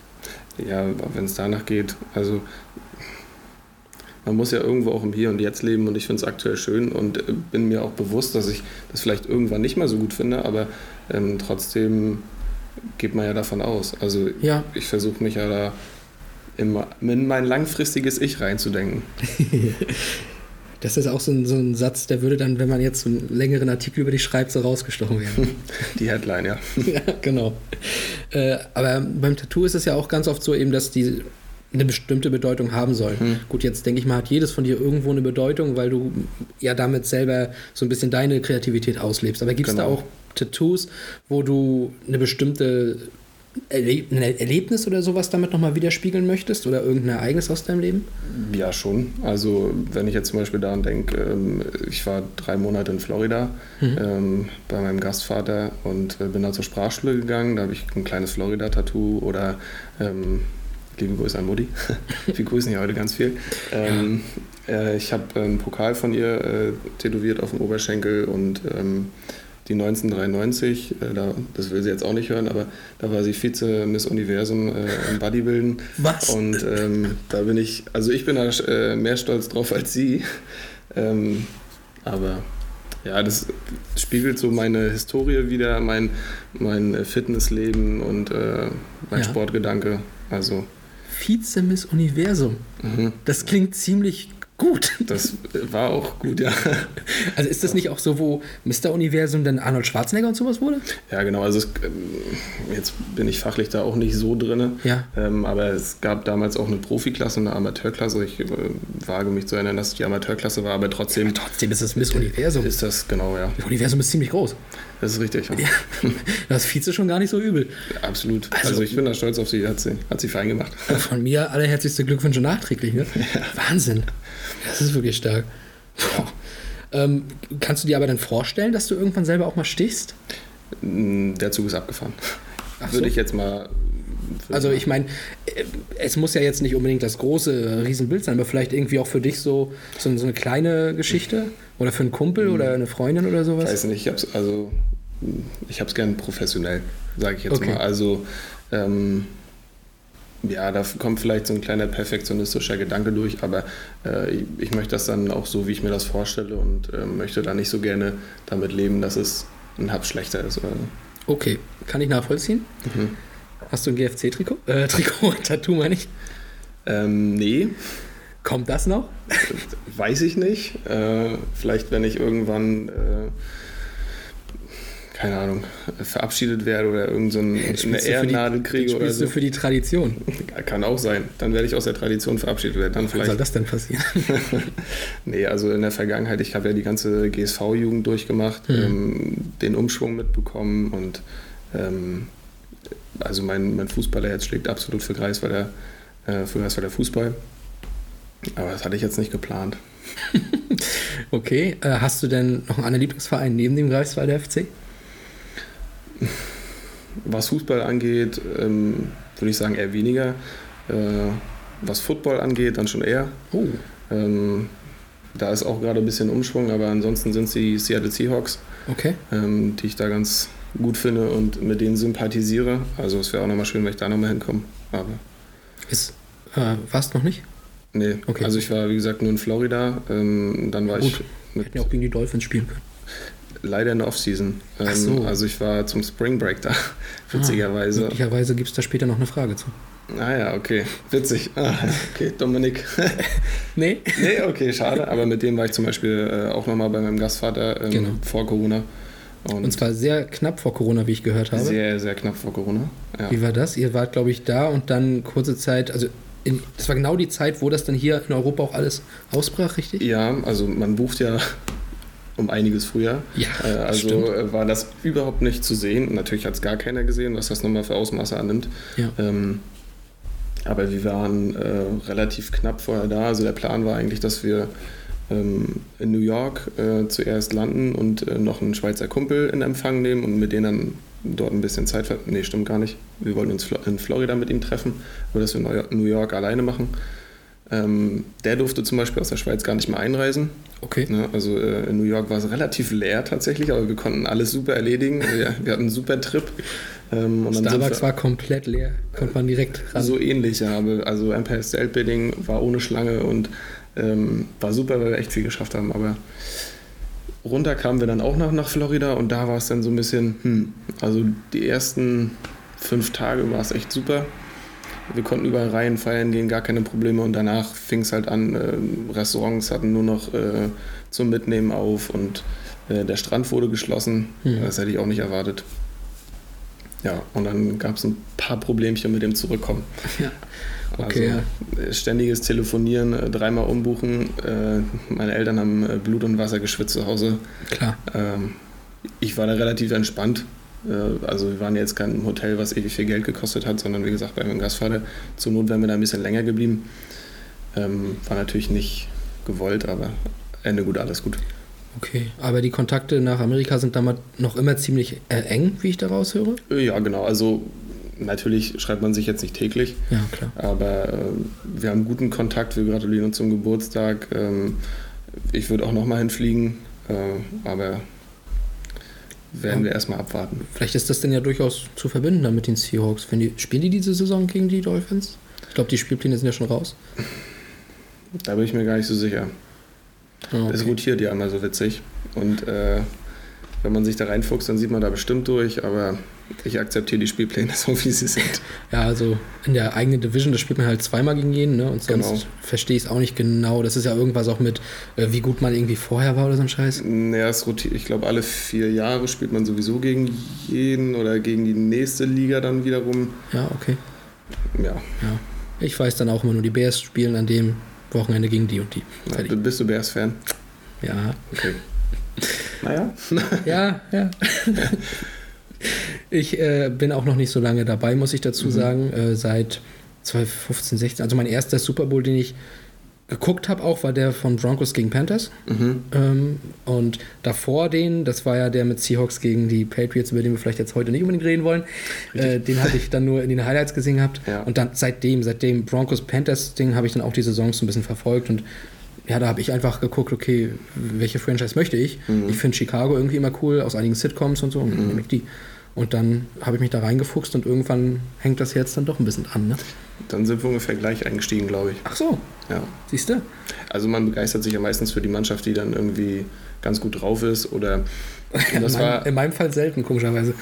ja, wenn es danach geht, also man muss ja irgendwo auch im Hier und Jetzt leben und ich finde es aktuell schön und äh, bin mir auch bewusst, dass ich das vielleicht irgendwann nicht mehr so gut finde, aber ähm, trotzdem geht man ja davon aus. Also Ja. ich versuche mich ja da ma- in mein langfristiges Ich reinzudenken. Das ist auch so ein, so ein Satz, der würde dann, wenn man jetzt so einen längeren Artikel über dich schreibt, so rausgestochen werden. Die Headline, ja. ja, genau. Äh, aber beim Tattoo ist es ja auch ganz oft so eben, dass die eine bestimmte Bedeutung haben sollen. Gut, jetzt denke ich mal, hat jedes von dir irgendwo eine Bedeutung, weil du ja damit selber so ein bisschen deine Kreativität auslebst. Aber gibt es da Genau. auch Tattoos, wo du eine bestimmte Erleb ein Erlebnis oder sowas damit nochmal widerspiegeln möchtest oder irgendein Ereignis aus deinem Leben? Ja, schon. Also wenn ich jetzt zum Beispiel daran denke, ähm, ich war drei Monate in Florida ähm, bei meinem Gastvater und äh, bin da zur Sprachschule gegangen. Da habe ich ein kleines Florida-Tattoo oder ähm, liebe Grüße an Mutti. Wir grüßen ja heute ganz viel. Ähm, äh, ich habe einen Pokal von ihr äh, tätowiert auf dem Oberschenkel und ähm, die 1993, äh, da, das will sie jetzt auch nicht hören, aber da war sie Vize Miss Universum äh, im Bodybuilden. Was? Und ähm, da bin ich, also ich bin da äh, mehr stolz drauf als sie. Ähm, aber ja, das spiegelt so meine Historie wieder, mein, mein Fitnessleben und äh, mein Ja. Sportgedanke. Also Vize Miss Universum. mhm, Das klingt ziemlich gut. das war auch gut, ja. Also ist das nicht auch so, wo Mr. Universum dann Arnold Schwarzenegger und sowas wurde? Ja, genau. Also es, ähm, jetzt bin ich fachlich da auch nicht so drin. Ja. Ähm, aber es gab damals auch eine Profiklasse und eine Amateurklasse. Ich äh, wage mich zu erinnern, dass es die Amateurklasse war, aber trotzdem Trotzdem ist es Miss Universum. ist das genau, ja. Das Universum ist ziemlich groß. Das ist richtig. Ja. Ja, das Vize schon gar nicht so übel. Absolut. Also- Also, ich bin da stolz auf sie, hat sie, hat sie fein gemacht. Von mir allerherzlichste Glückwünsche nachträglich. Ne? Wahnsinn. Das ist wirklich stark. Ähm, kannst du dir aber dann vorstellen, dass du irgendwann selber auch mal stichst? Mm, Der Zug ist abgefahren. So. Würde ich jetzt mal. Also ich meine, äh, es muss ja jetzt nicht unbedingt das große äh, Riesenbild sein, aber vielleicht irgendwie auch für dich so, so, so eine kleine Geschichte oder für einen Kumpel oder eine Freundin oder Ich sowas. weiß nicht, ich hab's, also ich hab's gern professionell, sage ich jetzt Okay. mal. Also ähm, ja, da kommt vielleicht so ein kleiner perfektionistischer Gedanke durch, aber äh, ich, ich möchte das dann auch so, wie ich mir das vorstelle und äh, möchte da nicht so gerne damit leben, dass es ein Hub schlechter ist. Oder so. Okay, kann ich nachvollziehen. Mhm. Hast du ein GFC-Trikot? Äh, Trikot, Tattoo meine ich. Ähm, nee, Kommt das noch? weiß ich nicht. Äh, vielleicht, wenn ich irgendwann, äh, keine Ahnung, verabschiedet werde oder irgendeine so Ehrennadel kriege oder so. du für die Tradition? Kann auch sein. Dann werde ich aus der Tradition verabschiedet werden. Dann Wann soll vielleicht. das denn passieren? Nee, also in der Vergangenheit, ich habe ja die ganze GSV-Jugend durchgemacht, ähm, den Umschwung mitbekommen und ähm, also mein, mein Fußballerherz schlägt absolut für Greifswalder, äh, für Greifswalder Fußball. Aber das hatte ich jetzt nicht geplant. Okay, äh, hast du denn noch einen Lieblingsverein neben dem Greifswalder FC? Was Fußball angeht, ähm, würde ich sagen eher weniger. Äh, was Football angeht, dann schon eher. Oh, Ähm, da ist auch gerade ein bisschen Umschwung, aber ansonsten sind es die Seattle Seahawks. okay. ähm, die ich da ganz gut finde und mit denen sympathisiere. Also es wäre auch nochmal schön, wenn ich da nochmal hinkomme. Aber Ist, äh, warst noch nicht? nee, Okay. also ich war wie gesagt nur in Florida. Ähm, dann war Gut. ich mit, hätten ja auch gegen die Dolphins spielen können. Leider in der Offseason. Ähm, so. Also ich war zum Spring Break da, witzigerweise. Möglicherweise gibt es da später noch eine Frage zu. ah ja, okay, witzig. Ah, okay, Dominik. Nee? nee, okay, schade. Aber mit dem war ich zum Beispiel äh, auch nochmal bei meinem Gastvater ähm, Genau. vor Corona. Und, Und zwar sehr knapp vor Corona, wie ich gehört habe. sehr, sehr knapp vor Corona. Ja. Wie war das? Ihr wart, glaube ich, da und dann kurze Zeit, also in, das war genau die Zeit, wo das dann hier in Europa auch alles ausbrach, richtig? Ja, also man bucht ja um einiges früher. Ja, Äh, also stimmt. äh, war das überhaupt nicht zu sehen. Natürlich hat es gar keiner gesehen, was das nochmal für Ausmaße annimmt. Ja. Ähm, aber wir waren äh, relativ knapp vorher da. Also der Plan war eigentlich, dass wir ähm, in New York äh, zuerst landen und äh, noch einen Schweizer Kumpel in Empfang nehmen und mit denen dann dort ein bisschen Zeit ver... Nee, stimmt gar nicht. Wir wollten uns in Florida mit ihm treffen, aber das wir in New York alleine machen. Ähm, der durfte zum Beispiel aus der Schweiz gar nicht mehr einreisen. Okay. Ne, also äh, in New York war es relativ leer tatsächlich, aber wir konnten alles super erledigen. wir, wir hatten einen super Trip. Ähm, Starbucks war komplett leer, konnte man direkt ran. So ähnlich, ja. Also Empire State Building war ohne Schlange und ähm, war super, weil wir echt viel geschafft haben. Aber runter kamen wir dann auch noch nach Florida und da war es dann so ein bisschen, hm, also die ersten fünf Tage war es echt super. Wir konnten überall rein, feiern gehen, gar keine Probleme und danach fing es halt an, äh, Restaurants hatten nur noch äh, zum Mitnehmen auf und äh, der Strand wurde geschlossen. Mhm. Das hätte ich auch nicht erwartet. Ja, und dann gab es ein paar Problemchen mit dem Zurückkommen. Ja. Okay, also, ständiges Telefonieren, äh, dreimal umbuchen. Äh, meine Eltern haben äh, Blut und Wasser geschwitzt zu Hause. Klar. Ähm, ich war da relativ entspannt. Also wir waren jetzt kein Hotel, was ewig viel Geld gekostet hat, sondern wie gesagt bei meinem Gastvater. Zur Not wären wir da ein bisschen länger geblieben. Ähm, war natürlich nicht gewollt, aber Ende gut, alles gut. Okay, aber die Kontakte nach Amerika sind damals noch immer ziemlich eng, wie ich daraus höre? Ja, genau. Also natürlich schreibt man sich jetzt nicht täglich. Ja, klar. Aber äh, wir haben guten Kontakt, wir gratulieren uns zum Geburtstag. Ähm, ich würde auch nochmal hinfliegen, äh, aber werden wir erstmal abwarten. Vielleicht ist das denn ja durchaus zu verbinden dann mit den Seahawks. Wenn die, spielen die diese Saison gegen die Dolphins? Ich glaube, die Spielpläne sind ja schon raus. Da bin ich mir gar nicht so sicher. Oh, okay. Das rotiert ja immer so witzig. Und äh, wenn man sich da reinfuchst, dann sieht man da bestimmt durch, aber ich akzeptiere die Spielpläne so, wie sie sind. Ja, also in der eigenen Division, da spielt man halt zweimal gegen jeden, ne? Und sonst genau. verstehe ich es auch nicht genau. Das ist ja irgendwas auch mit, äh, wie gut man irgendwie vorher war oder so ein Scheiß. Naja, es rotiert, ich glaube, alle vier Jahre spielt man sowieso gegen jeden oder gegen die nächste Liga dann wiederum. Ja, okay. Ja. Ja. Ich weiß dann auch immer nur, die Bears spielen an dem Wochenende gegen die und die. Ja, bist du Bears-Fan? Ja. Okay. Naja. ja, ja. Ich äh, bin auch noch nicht so lange dabei, muss ich dazu mhm. sagen. Äh, seit 2015, 16. Also mein erster Super Bowl, den ich geguckt habe, auch war der von Broncos gegen Panthers. Mhm. Ähm, und davor den, das war ja der mit Seahawks gegen die Patriots, über den wir vielleicht jetzt heute nicht unbedingt reden wollen. Äh, den habe ich dann nur in den Highlights gesehen gehabt. Ja. Und dann seitdem, seitdem Broncos Panthers Ding, habe ich dann auch die Saisons ein bisschen verfolgt und ja, da habe ich einfach geguckt, okay, welche Franchise möchte ich? Mhm. Ich finde Chicago irgendwie immer cool, aus einigen Sitcoms und so, und dann nehme ich die. Und dann habe ich mich da reingefuchst und irgendwann hängt das jetzt dann doch ein bisschen an. Ne? Dann sind wir ungefähr gleich eingestiegen, glaube ich. Ach so. Ja. Siehst du? Also man begeistert sich ja meistens für die Mannschaft, die dann irgendwie ganz gut drauf ist oder das in, meinem, war, in meinem Fall selten, komischerweise.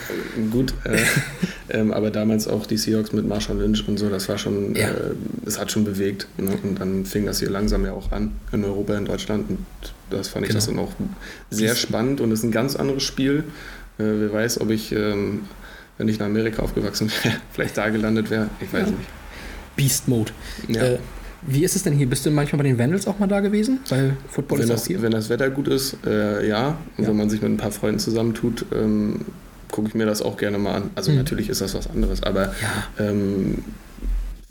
Gut, äh, ähm, aber damals auch die Seahawks mit Marshall Lynch und so, das war schon, ja. äh, das hat schon bewegt. Ne? Und dann fing das hier langsam ja auch an in Europa, in Deutschland. Und das fand ich genau. das dann auch sehr spannend und es ist ein ganz anderes Spiel. Äh, wer weiß, ob ich, ähm, wenn ich in Amerika aufgewachsen wäre, vielleicht da gelandet wäre. Ich weiß ja. nicht. Beast Mode. Ja. Äh, wie ist es denn hier? Bist du manchmal bei den Vandals auch mal da gewesen? Weil Football wenn ist das, auch hier. Wenn das Wetter gut ist, äh, ja. Und ja. wenn man sich mit ein paar Freunden zusammentut, ähm, gucke ich mir das auch gerne mal an. Also mhm. natürlich ist das was anderes, aber ja. ähm,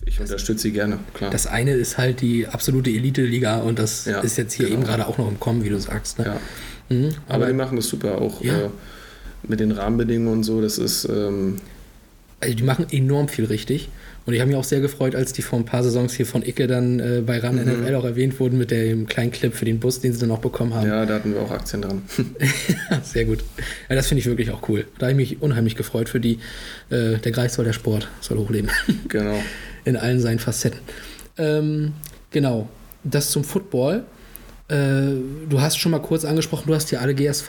ich unterstütze sie gerne, klar. Das eine ist halt die absolute Elite-Liga und das ja, ist jetzt hier genau. eben gerade auch noch im Kommen, wie du sagst. Ne? Ja. Mhm, aber, aber, die machen das super auch äh, mit den Rahmenbedingungen und so. Das ist. Ähm, also die machen enorm viel richtig. Und ich habe mich auch sehr gefreut, als die vor ein paar Saisons hier von Icke dann äh, bei RAN mhm. NFL auch erwähnt wurden mit dem kleinen Clip für den Bus, den sie dann auch bekommen haben. Ja, da hatten wir auch Aktien dran. sehr gut. Ja, das finde ich wirklich auch cool. Da habe ich mich unheimlich gefreut für die. Äh, der Greifswald der Sport soll hochleben. Genau. In allen seinen Facetten. Ähm, genau. Das zum Football. Äh, du hast schon mal kurz angesprochen, du hast ja alle GSV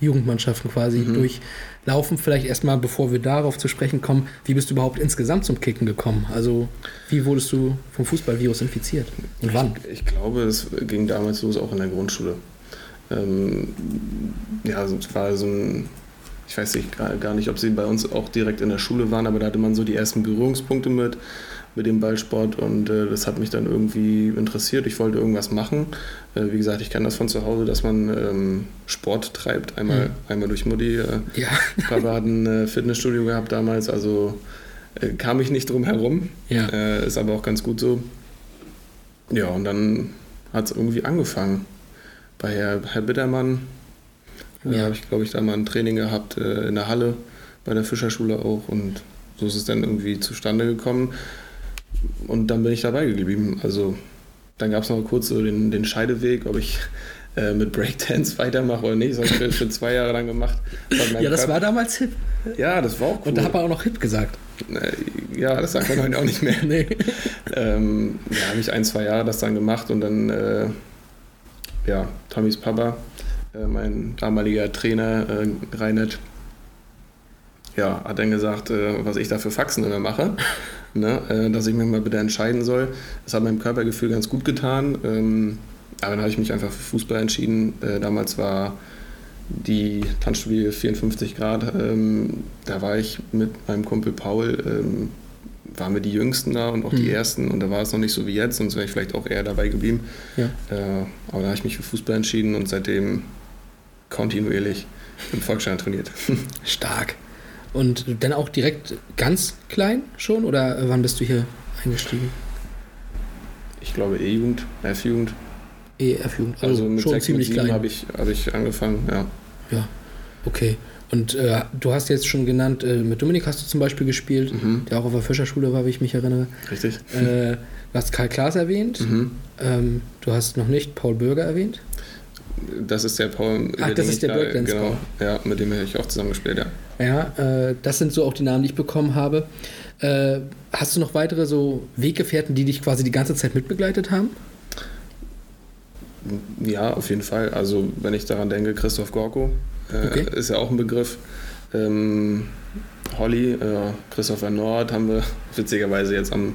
Jugendmannschaften quasi mhm. durchlaufen. Vielleicht erstmal, bevor wir darauf zu sprechen kommen, wie bist du überhaupt insgesamt zum Kicken gekommen? Also, wie wurdest du vom Fußballvirus infiziert und wann? Ich, ich glaube, es ging damals los auch in der Grundschule. Ähm, ja, es war so ein, ich weiß nicht, gar, gar nicht, ob sie bei uns auch direkt in der Schule waren, aber da hatte man so die ersten Berührungspunkte mit mit dem Ballsport und äh, das hat mich dann irgendwie interessiert. Ich wollte irgendwas machen. Äh, wie gesagt, ich kenne das von zu Hause, dass man ähm, Sport treibt. Einmal, mhm. einmal durch Mutti. Äh, ja. Papa hat ein äh, Fitnessstudio gehabt damals, also äh, kam ich nicht drum herum. Ja. Äh, ist aber auch ganz gut so. Ja, und dann hat es irgendwie angefangen. bei Herr, Herr Bittermann. Ja. Habe ich, glaube ich, da mal ein Training gehabt in der Halle, bei der Fischerschule auch. Und so ist es dann irgendwie zustande gekommen. Und dann bin ich dabei geblieben. Also dann gab es noch kurz so den, den Scheideweg, ob ich äh, mit Breakdance weitermache oder nicht. Das habe ich für zwei Jahre lang gemacht. Ja, das Körper. war damals hip. Ja, das war auch cool. Und da hat man auch noch hip gesagt. Äh, ja, das sagt man heute auch nicht mehr. nee. Ähm, ja, habe ich ein, zwei Jahre das dann gemacht und dann, äh, ja, Tommys Papa, äh, mein damaliger Trainer, äh, Reinhard, ja, hat dann gesagt, äh, was ich da für Faxen immer mache, ne, äh, dass ich mich mal bitte entscheiden soll. Das hat meinem Körpergefühl ganz gut getan. Ähm, aber dann habe ich mich einfach für Fußball entschieden. Äh, damals war die Tanzstudie 54 Grad. Ähm, da war ich mit meinem Kumpel Paul, ähm, waren wir die Jüngsten da und auch mhm. die Ersten. Und da war es noch nicht so wie jetzt, sonst wäre ich vielleicht auch eher dabei geblieben. Ja. Äh, aber da habe ich mich für Fußball entschieden und seitdem kontinuierlich im Volksstein trainiert. Stark. Und dann auch direkt ganz klein schon oder wann bist du hier eingestiegen? Ich glaube E-Jugend, F-Jugend. E-F-Jugend, also, also mit schon 6, ziemlich klein. habe ich, hab ich angefangen, ja. Ja, okay. Und äh, du hast jetzt schon genannt, äh, mit Dominik hast du zum Beispiel gespielt, mhm. der auch auf der Fischerschule war, wie ich mich erinnere. Richtig. Äh, du hast Karl Klaas erwähnt. Mhm. Ähm, du hast noch nicht Paul Bürger erwähnt. Das ist der Paul. Ach, das ist der Breakdance Genau, ja, mit dem habe ich auch zusammengespielt, ja. Ja, äh, das sind so auch die Namen, die ich bekommen habe. Äh, hast du noch weitere so Weggefährten, die dich quasi die ganze Zeit mitbegleitet haben? Ja, auf jeden Fall. Also, wenn ich daran denke, Christoph Gorko äh, okay. ist ja auch ein Begriff. Ähm, Holly, äh, Christopher Nord haben wir witzigerweise jetzt am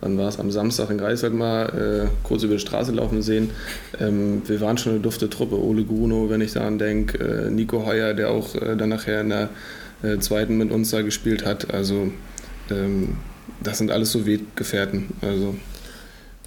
wann war es, am Samstag in Greifswald mal äh, kurz über die Straße laufen sehen. Ähm, wir waren schon eine dufte Truppe. Ole Gruno, wenn ich daran denke, äh, Nico Heuer, der auch äh, dann nachher in der äh, zweiten mit uns da gespielt hat. Also ähm, das sind alles so Weggefährten. Also.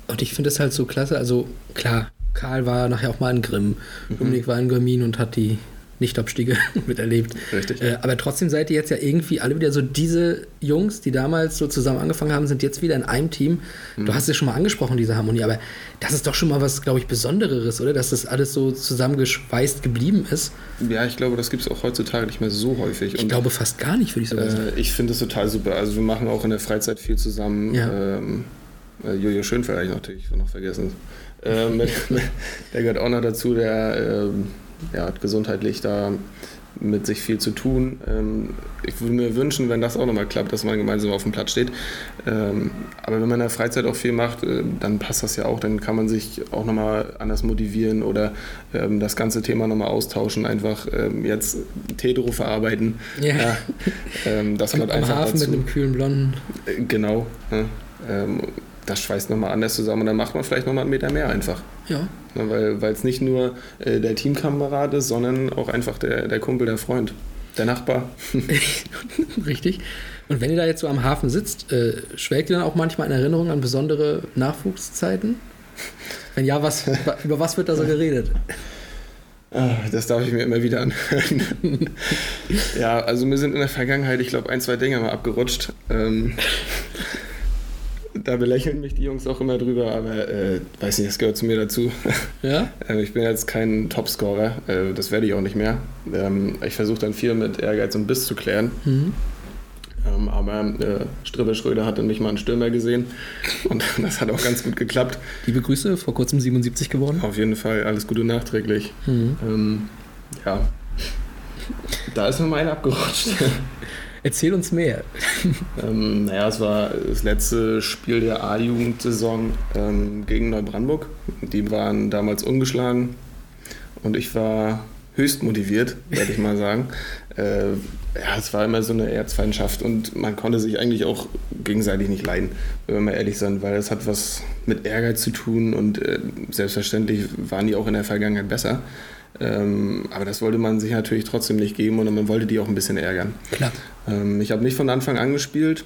Und ich finde es halt so klasse, also klar, Karl war nachher auch mal in Grimm, mhm. Dominik war in Görmin und hat die Nichtabstiege miterlebt. Richtig. Äh, aber trotzdem seid ihr jetzt ja irgendwie alle wieder so diese Jungs, die damals so zusammen angefangen haben, sind jetzt wieder in einem Team. Mhm. Du hast es schon mal angesprochen, diese Harmonie, aber das ist doch schon mal was, glaube ich, Besondereres, oder? Dass das alles so zusammengeschweißt geblieben ist. Ja, ich glaube, das gibt es auch heutzutage nicht mehr so häufig. Ich Und, glaube fast gar nicht, würde ich sogar äh, sagen. Ich finde es total super. Also wir machen auch in der Freizeit viel zusammen. Ja. Ähm, äh, Jojo Schönfeld natürlich noch vergessen. Ähm, der gehört auch noch dazu, der ähm, ja, hat gesundheitlich da mit sich viel zu tun. Ähm, ich würde mir wünschen, wenn das auch nochmal klappt, dass man gemeinsam auf dem Platz steht. Ähm, aber wenn man in der Freizeit auch viel macht, äh, dann passt das ja auch. Dann kann man sich auch nochmal anders motivieren oder ähm, das ganze Thema nochmal austauschen. Einfach jetzt Tedro verarbeiten. Ja. ja das gehört am, einfach Hafen dazu. mit einem kühlen Blonden. Äh, genau. Ja das schweißt nochmal anders zusammen und dann macht man vielleicht nochmal einen Meter mehr einfach. Ja. ja weil es nicht nur äh, der Teamkamerad ist, sondern auch einfach der, der Kumpel, der Freund, der Nachbar. Richtig. Und wenn ihr da jetzt so am Hafen sitzt, äh, schwelgt ihr dann auch manchmal in Erinnerung an besondere Nachwuchszeiten? Wenn ja, was, über was wird da so geredet? Ah, das darf ich mir immer wieder anhören. ja, also mir sind in der Vergangenheit, ich glaube, ein, zwei Dinge mal abgerutscht. Ähm, da belächeln mich die Jungs auch immer drüber, aber äh, weiß nicht, das gehört zu mir dazu. Ja? äh, ich bin jetzt kein Topscorer, äh, das werde ich auch nicht mehr. Ähm, ich versuche dann viel mit Ehrgeiz und Biss zu klären. Mhm. Ähm, aber äh, Stribbe Schröder hat in mich mal einen Stürmer gesehen und das hat auch ganz gut geklappt. Liebe Grüße, vor kurzem 77 geworden. Auf jeden Fall, alles Gute nachträglich. Mhm. Ähm, ja, da ist mir mal einer abgerutscht. Erzähl uns mehr. ähm, naja, es war das letzte Spiel der A-Jugendsaison ähm, gegen Neubrandenburg. Die waren damals ungeschlagen und ich war höchst motiviert, werde ich mal sagen. Äh, ja, es war immer so eine Erzfeindschaft und man konnte sich eigentlich auch gegenseitig nicht leiden, wenn wir mal ehrlich sind, weil es hat was mit Ehrgeiz zu tun und äh, selbstverständlich waren die auch in der Vergangenheit besser. Ähm, aber das wollte man sich natürlich trotzdem nicht geben und man wollte die auch ein bisschen ärgern. Klar. Ähm, ich habe nicht von Anfang an gespielt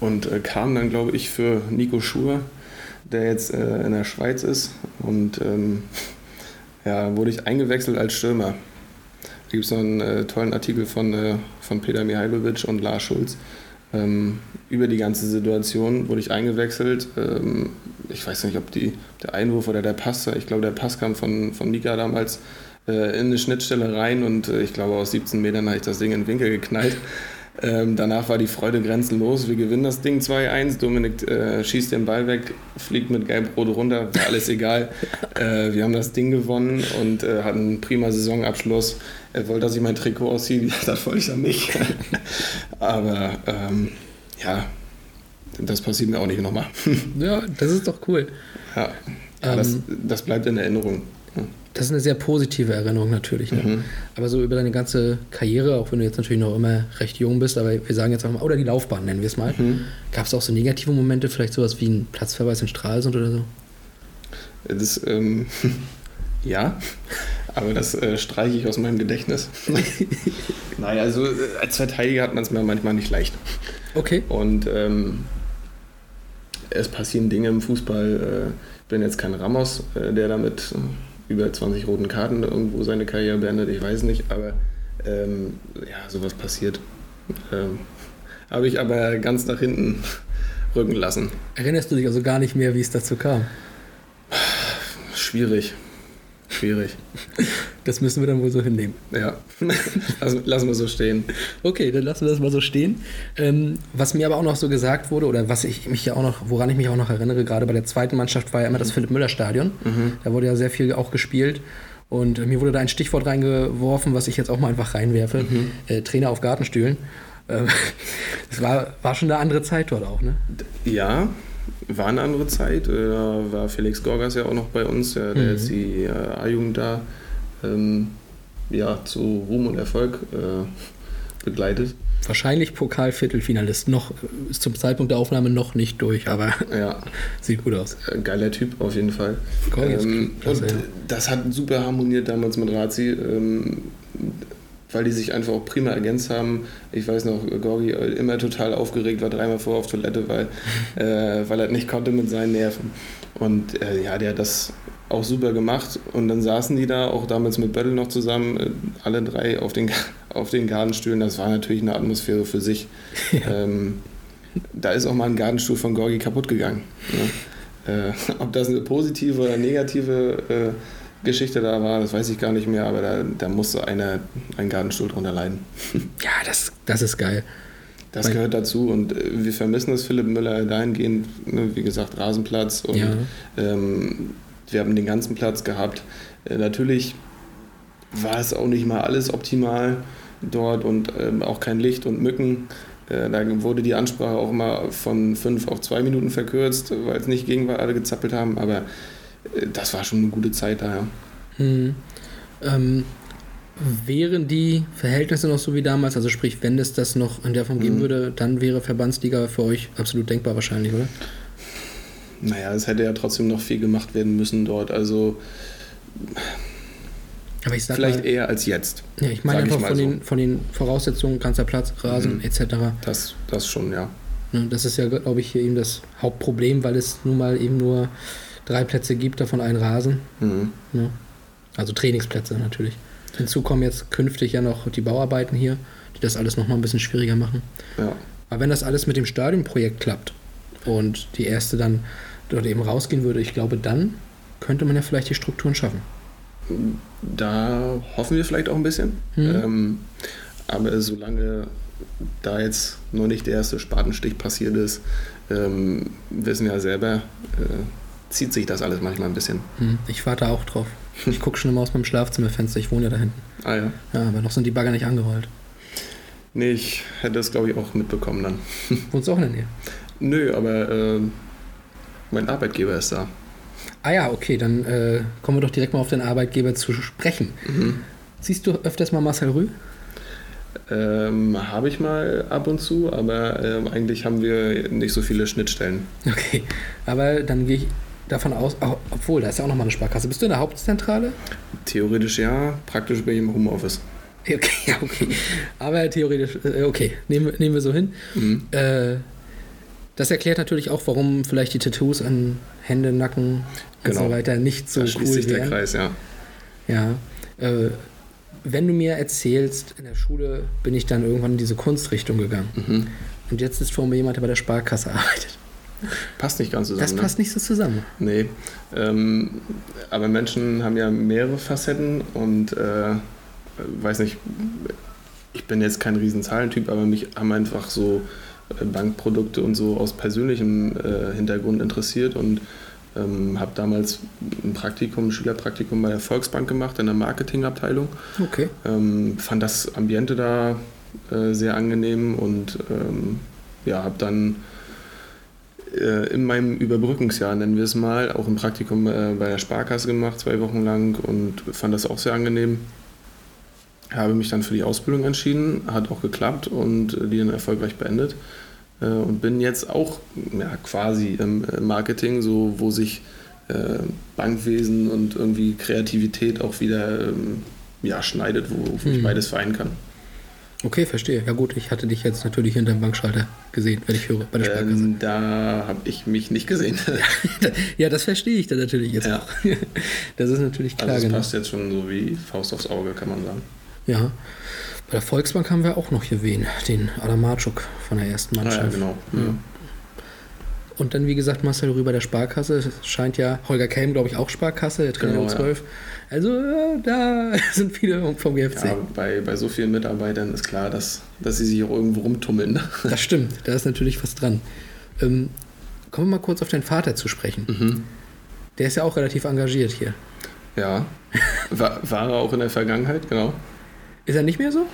und äh, kam dann, glaube ich, für Nico Schur, der jetzt äh, in der Schweiz ist. Und ähm, ja, wurde ich eingewechselt als Stürmer. Da gibt es noch einen äh, tollen Artikel von, äh, von Peter Mihailovic und Lars Schulz. Ähm, über die ganze Situation wurde ich eingewechselt. Ähm, ich weiß nicht, ob die, der Einwurf oder der Pass, ich glaube, der Pass kam von, von Mika damals äh, in eine Schnittstelle rein und äh, ich glaube, aus 17 Metern habe ich das Ding in den Winkel geknallt. Ähm, danach war die Freude grenzenlos. Wir gewinnen das Ding 2-1. Dominik äh, schießt den Ball weg, fliegt mit Gelb-Rot runter, war alles egal. Äh, wir haben das Ding gewonnen und äh, hatten einen prima Saisonabschluss. Er wollte, dass ich mein Trikot ausziehe, das wollte ich dann nicht. Aber ähm, ja, das passiert mir auch nicht nochmal. ja, das ist doch cool. Ja, ja ähm, das, das bleibt in Erinnerung. Das ist eine sehr positive Erinnerung natürlich. Ne? Mhm. Aber so über deine ganze Karriere, auch wenn du jetzt natürlich noch immer recht jung bist, aber wir sagen jetzt auch mal, oder die Laufbahn nennen wir es mal. Mhm. Gab es auch so negative Momente, vielleicht sowas wie ein Platzverweis in Stralsund oder so? Das, ähm, ja, aber das äh, streiche ich aus meinem Gedächtnis. Nein, also äh, als Verteidiger hat man es mir manchmal nicht leicht. Okay. Und ähm, es passieren Dinge im Fußball. Äh, ich bin jetzt kein Ramos, äh, der damit über 20 roten Karten irgendwo seine Karriere beendet, ich weiß nicht, aber ähm, ja, sowas passiert. Ähm, Habe ich aber ganz nach hinten rücken lassen. Erinnerst du dich also gar nicht mehr, wie es dazu kam? Schwierig. Schwierig. Das müssen wir dann wohl so hinnehmen. Ja, also, lassen wir so stehen. Okay, dann lassen wir das mal so stehen. Ähm, was mir aber auch noch so gesagt wurde, oder was ich mich ja auch noch, woran ich mich auch noch erinnere, gerade bei der zweiten Mannschaft war ja immer das Philipp-Müller-Stadion. Mhm. Da wurde ja sehr viel auch gespielt. Und mir wurde da ein Stichwort reingeworfen, was ich jetzt auch mal einfach reinwerfe: mhm. äh, Trainer auf Gartenstühlen. Ähm, das war, war schon eine andere Zeit dort auch, ne? Ja, war eine andere Zeit. Äh, da war Felix Gorgas ja auch noch bei uns, der, mhm. jetzt die äh, A-Jugend da ähm, ja, zu Ruhm und Erfolg äh, begleitet. Wahrscheinlich Pokalviertelfinalist. Noch ist zum Zeitpunkt der Aufnahme noch nicht durch, aber ja. sieht gut aus. Geiler Typ auf jeden Fall. Ähm, und das hat super harmoniert damals mit Razi. Ähm, weil die sich einfach auch prima ergänzt haben. Ich weiß noch, Gorgi immer total aufgeregt war, dreimal vor auf Toilette, weil, äh, weil er nicht konnte mit seinen Nerven. Und äh, ja, der hat das auch super gemacht. Und dann saßen die da, auch damals mit Böttl noch zusammen, äh, alle drei auf den, auf den Gartenstühlen. Das war natürlich eine Atmosphäre für sich. Ja. Ähm, da ist auch mal ein Gartenstuhl von Gorgi kaputt gegangen. Ne? Äh, ob das eine positive oder negative äh, Geschichte da war, das weiß ich gar nicht mehr, aber da, da musste einer einen Gartenstuhl drunter leiden. Ja, das, das ist geil. Das gehört dazu und äh, wir vermissen das Philipp Müller dahingehend, ne, wie gesagt, Rasenplatz und ja. ähm, wir haben den ganzen Platz gehabt. Äh, natürlich war es auch nicht mal alles optimal dort und ähm, auch kein Licht und Mücken. Äh, da wurde die Ansprache auch mal von fünf auf zwei Minuten verkürzt, weil es nicht ging, weil alle gezappelt haben, aber das war schon eine gute Zeit da, ja. Hm. Ähm, wären die Verhältnisse noch so wie damals, also sprich, wenn es das noch in der Form geben mhm. würde, dann wäre Verbandsliga für euch absolut denkbar wahrscheinlich, oder? Naja, es hätte ja trotzdem noch viel gemacht werden müssen dort, also vielleicht mal, eher als jetzt. Ja, ich meine einfach ich von, so. den, von den Voraussetzungen, ganzer Platz, Rasen mhm. etc. Das, das schon, ja. Ne, das ist ja, glaube ich, hier eben das Hauptproblem, weil es nun mal eben nur drei Plätze gibt, davon ein Rasen. Mhm. Ja. Also Trainingsplätze natürlich. Hinzu kommen jetzt künftig ja noch die Bauarbeiten hier, die das alles nochmal ein bisschen schwieriger machen. Ja. Aber wenn das alles mit dem Stadionprojekt klappt und die erste dann dort eben rausgehen würde, ich glaube, dann könnte man ja vielleicht die Strukturen schaffen. Da hoffen wir vielleicht auch ein bisschen. Mhm. Ähm, aber solange da jetzt noch nicht der erste Spatenstich passiert ist, ähm, wissen ja selber, äh, zieht sich das alles manchmal ein bisschen. Hm, ich warte auch drauf. Ich gucke schon immer aus meinem Schlafzimmerfenster. Ich wohne ja da hinten. Ah ja. Ja, aber noch sind die Bagger nicht angerollt. Nee, ich hätte das, glaube ich, auch mitbekommen dann. Wohnst du auch in der Nähe? Nö, aber äh, mein Arbeitgeber ist da. Ah ja, okay, dann äh, kommen wir doch direkt mal auf den Arbeitgeber zu sprechen. Mhm. Siehst du öfters mal Marcel Rü? Ähm, Habe ich mal ab und zu, aber ähm, eigentlich haben wir nicht so viele Schnittstellen. Okay, aber dann gehe ich davon aus, obwohl, da ist ja auch nochmal eine Sparkasse. Bist du in der Hauptzentrale? Theoretisch ja, praktisch bin ich im Homeoffice. Okay, ja, okay. Aber theoretisch, äh, okay, nehmen, nehmen wir so hin. Mhm. Äh, das erklärt natürlich auch, warum vielleicht die Tattoos an Hände, Nacken genau. und so weiter nicht so da cool sich wären. der Kreis, ja. Ja. Äh, wenn du mir erzählst, in der Schule bin ich dann irgendwann in diese Kunstrichtung gegangen. Mhm. Und jetzt ist vor mir jemand, der bei der Sparkasse arbeitet. Passt nicht ganz zusammen. Das passt ne? nicht so zusammen. Nee. Ähm, aber Menschen haben ja mehrere Facetten und äh, weiß nicht, ich bin jetzt kein Riesenzahlentyp, aber mich haben einfach so äh, Bankprodukte und so aus persönlichem äh, Hintergrund interessiert und ähm, habe damals ein Praktikum, ein Schülerpraktikum bei der Volksbank gemacht in der Marketingabteilung. Okay. Ähm, fand das Ambiente da äh, sehr angenehm und ähm, ja, habe dann äh, in meinem Überbrückungsjahr, nennen wir es mal, auch ein Praktikum äh, bei der Sparkasse gemacht, zwei Wochen lang und fand das auch sehr angenehm. Habe mich dann für die Ausbildung entschieden, hat auch geklappt und die dann erfolgreich beendet. Äh, und bin jetzt auch ja, quasi im äh, Marketing, so wo sich äh, Bankwesen und irgendwie Kreativität auch wieder ähm, ja, schneidet, wo, wo ich Mhm. beides vereinen kann. Okay, verstehe. Ja gut, ich hatte dich jetzt natürlich hinter dem Bankschalter gesehen, wenn ich höre, bei der Sparkasse. Ähm, da habe ich mich nicht gesehen. ja, das verstehe ich dann natürlich jetzt Ja. auch. Das ist natürlich klar, also es genau. passt jetzt schon so wie Faust aufs Auge, kann man sagen. Ja. Bei der Volksbank haben wir auch noch hier wen, den Adamatschuk von der ersten Ah, Mannschaft. ja, genau. Ja. Und dann, wie gesagt, Marcel Rüber der Sparkasse. Es scheint ja, Holger Kelm, glaube ich, auch Sparkasse, der Trainer Genau, um ja. 12. Also, äh, da sind viele vom GFC. Ja, bei, bei so vielen Mitarbeitern ist klar, dass, dass sie sich auch irgendwo rumtummeln. Das stimmt, da ist natürlich was dran. Ähm, kommen wir mal kurz auf deinen Vater zu sprechen. Mhm. Der ist ja auch relativ engagiert hier. Ja. War, war er auch in der Vergangenheit, genau. Ist er nicht mehr so?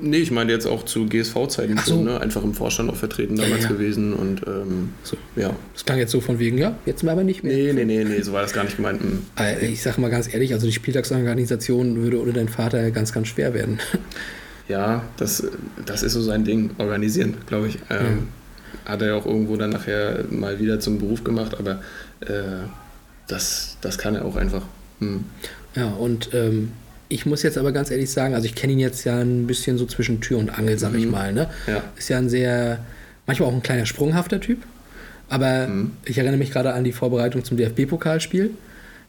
Nee, ich meine jetzt auch zu GSV-Zeiten so. ne? einfach im Vorstand auch vertreten damals Ja, ja. gewesen und ähm, So. ja. Das klang jetzt so von wegen, ja, jetzt aber nicht mehr. Nee, nee, nee, nee, so war das gar nicht gemeint. Hm. Äh, Ich sage mal ganz ehrlich, also die Spieltagsorganisation würde ohne deinen Vater ganz, ganz schwer werden. Ja, das, das ist so sein Ding, organisieren, glaube ich. Ähm, Hat er ja auch irgendwo dann nachher mal wieder zum Beruf gemacht, aber äh, das, das kann er auch einfach. Hm. Ja, und ähm, ich muss jetzt aber ganz ehrlich sagen, also ich kenne ihn jetzt ja ein bisschen so zwischen Tür und Angel, sag ich Mhm. mal. Ne? Ja. Ist ja ein sehr, manchmal auch ein kleiner sprunghafter Typ. Aber Mhm. ich erinnere mich gerade an die Vorbereitung zum DFB-Pokalspiel.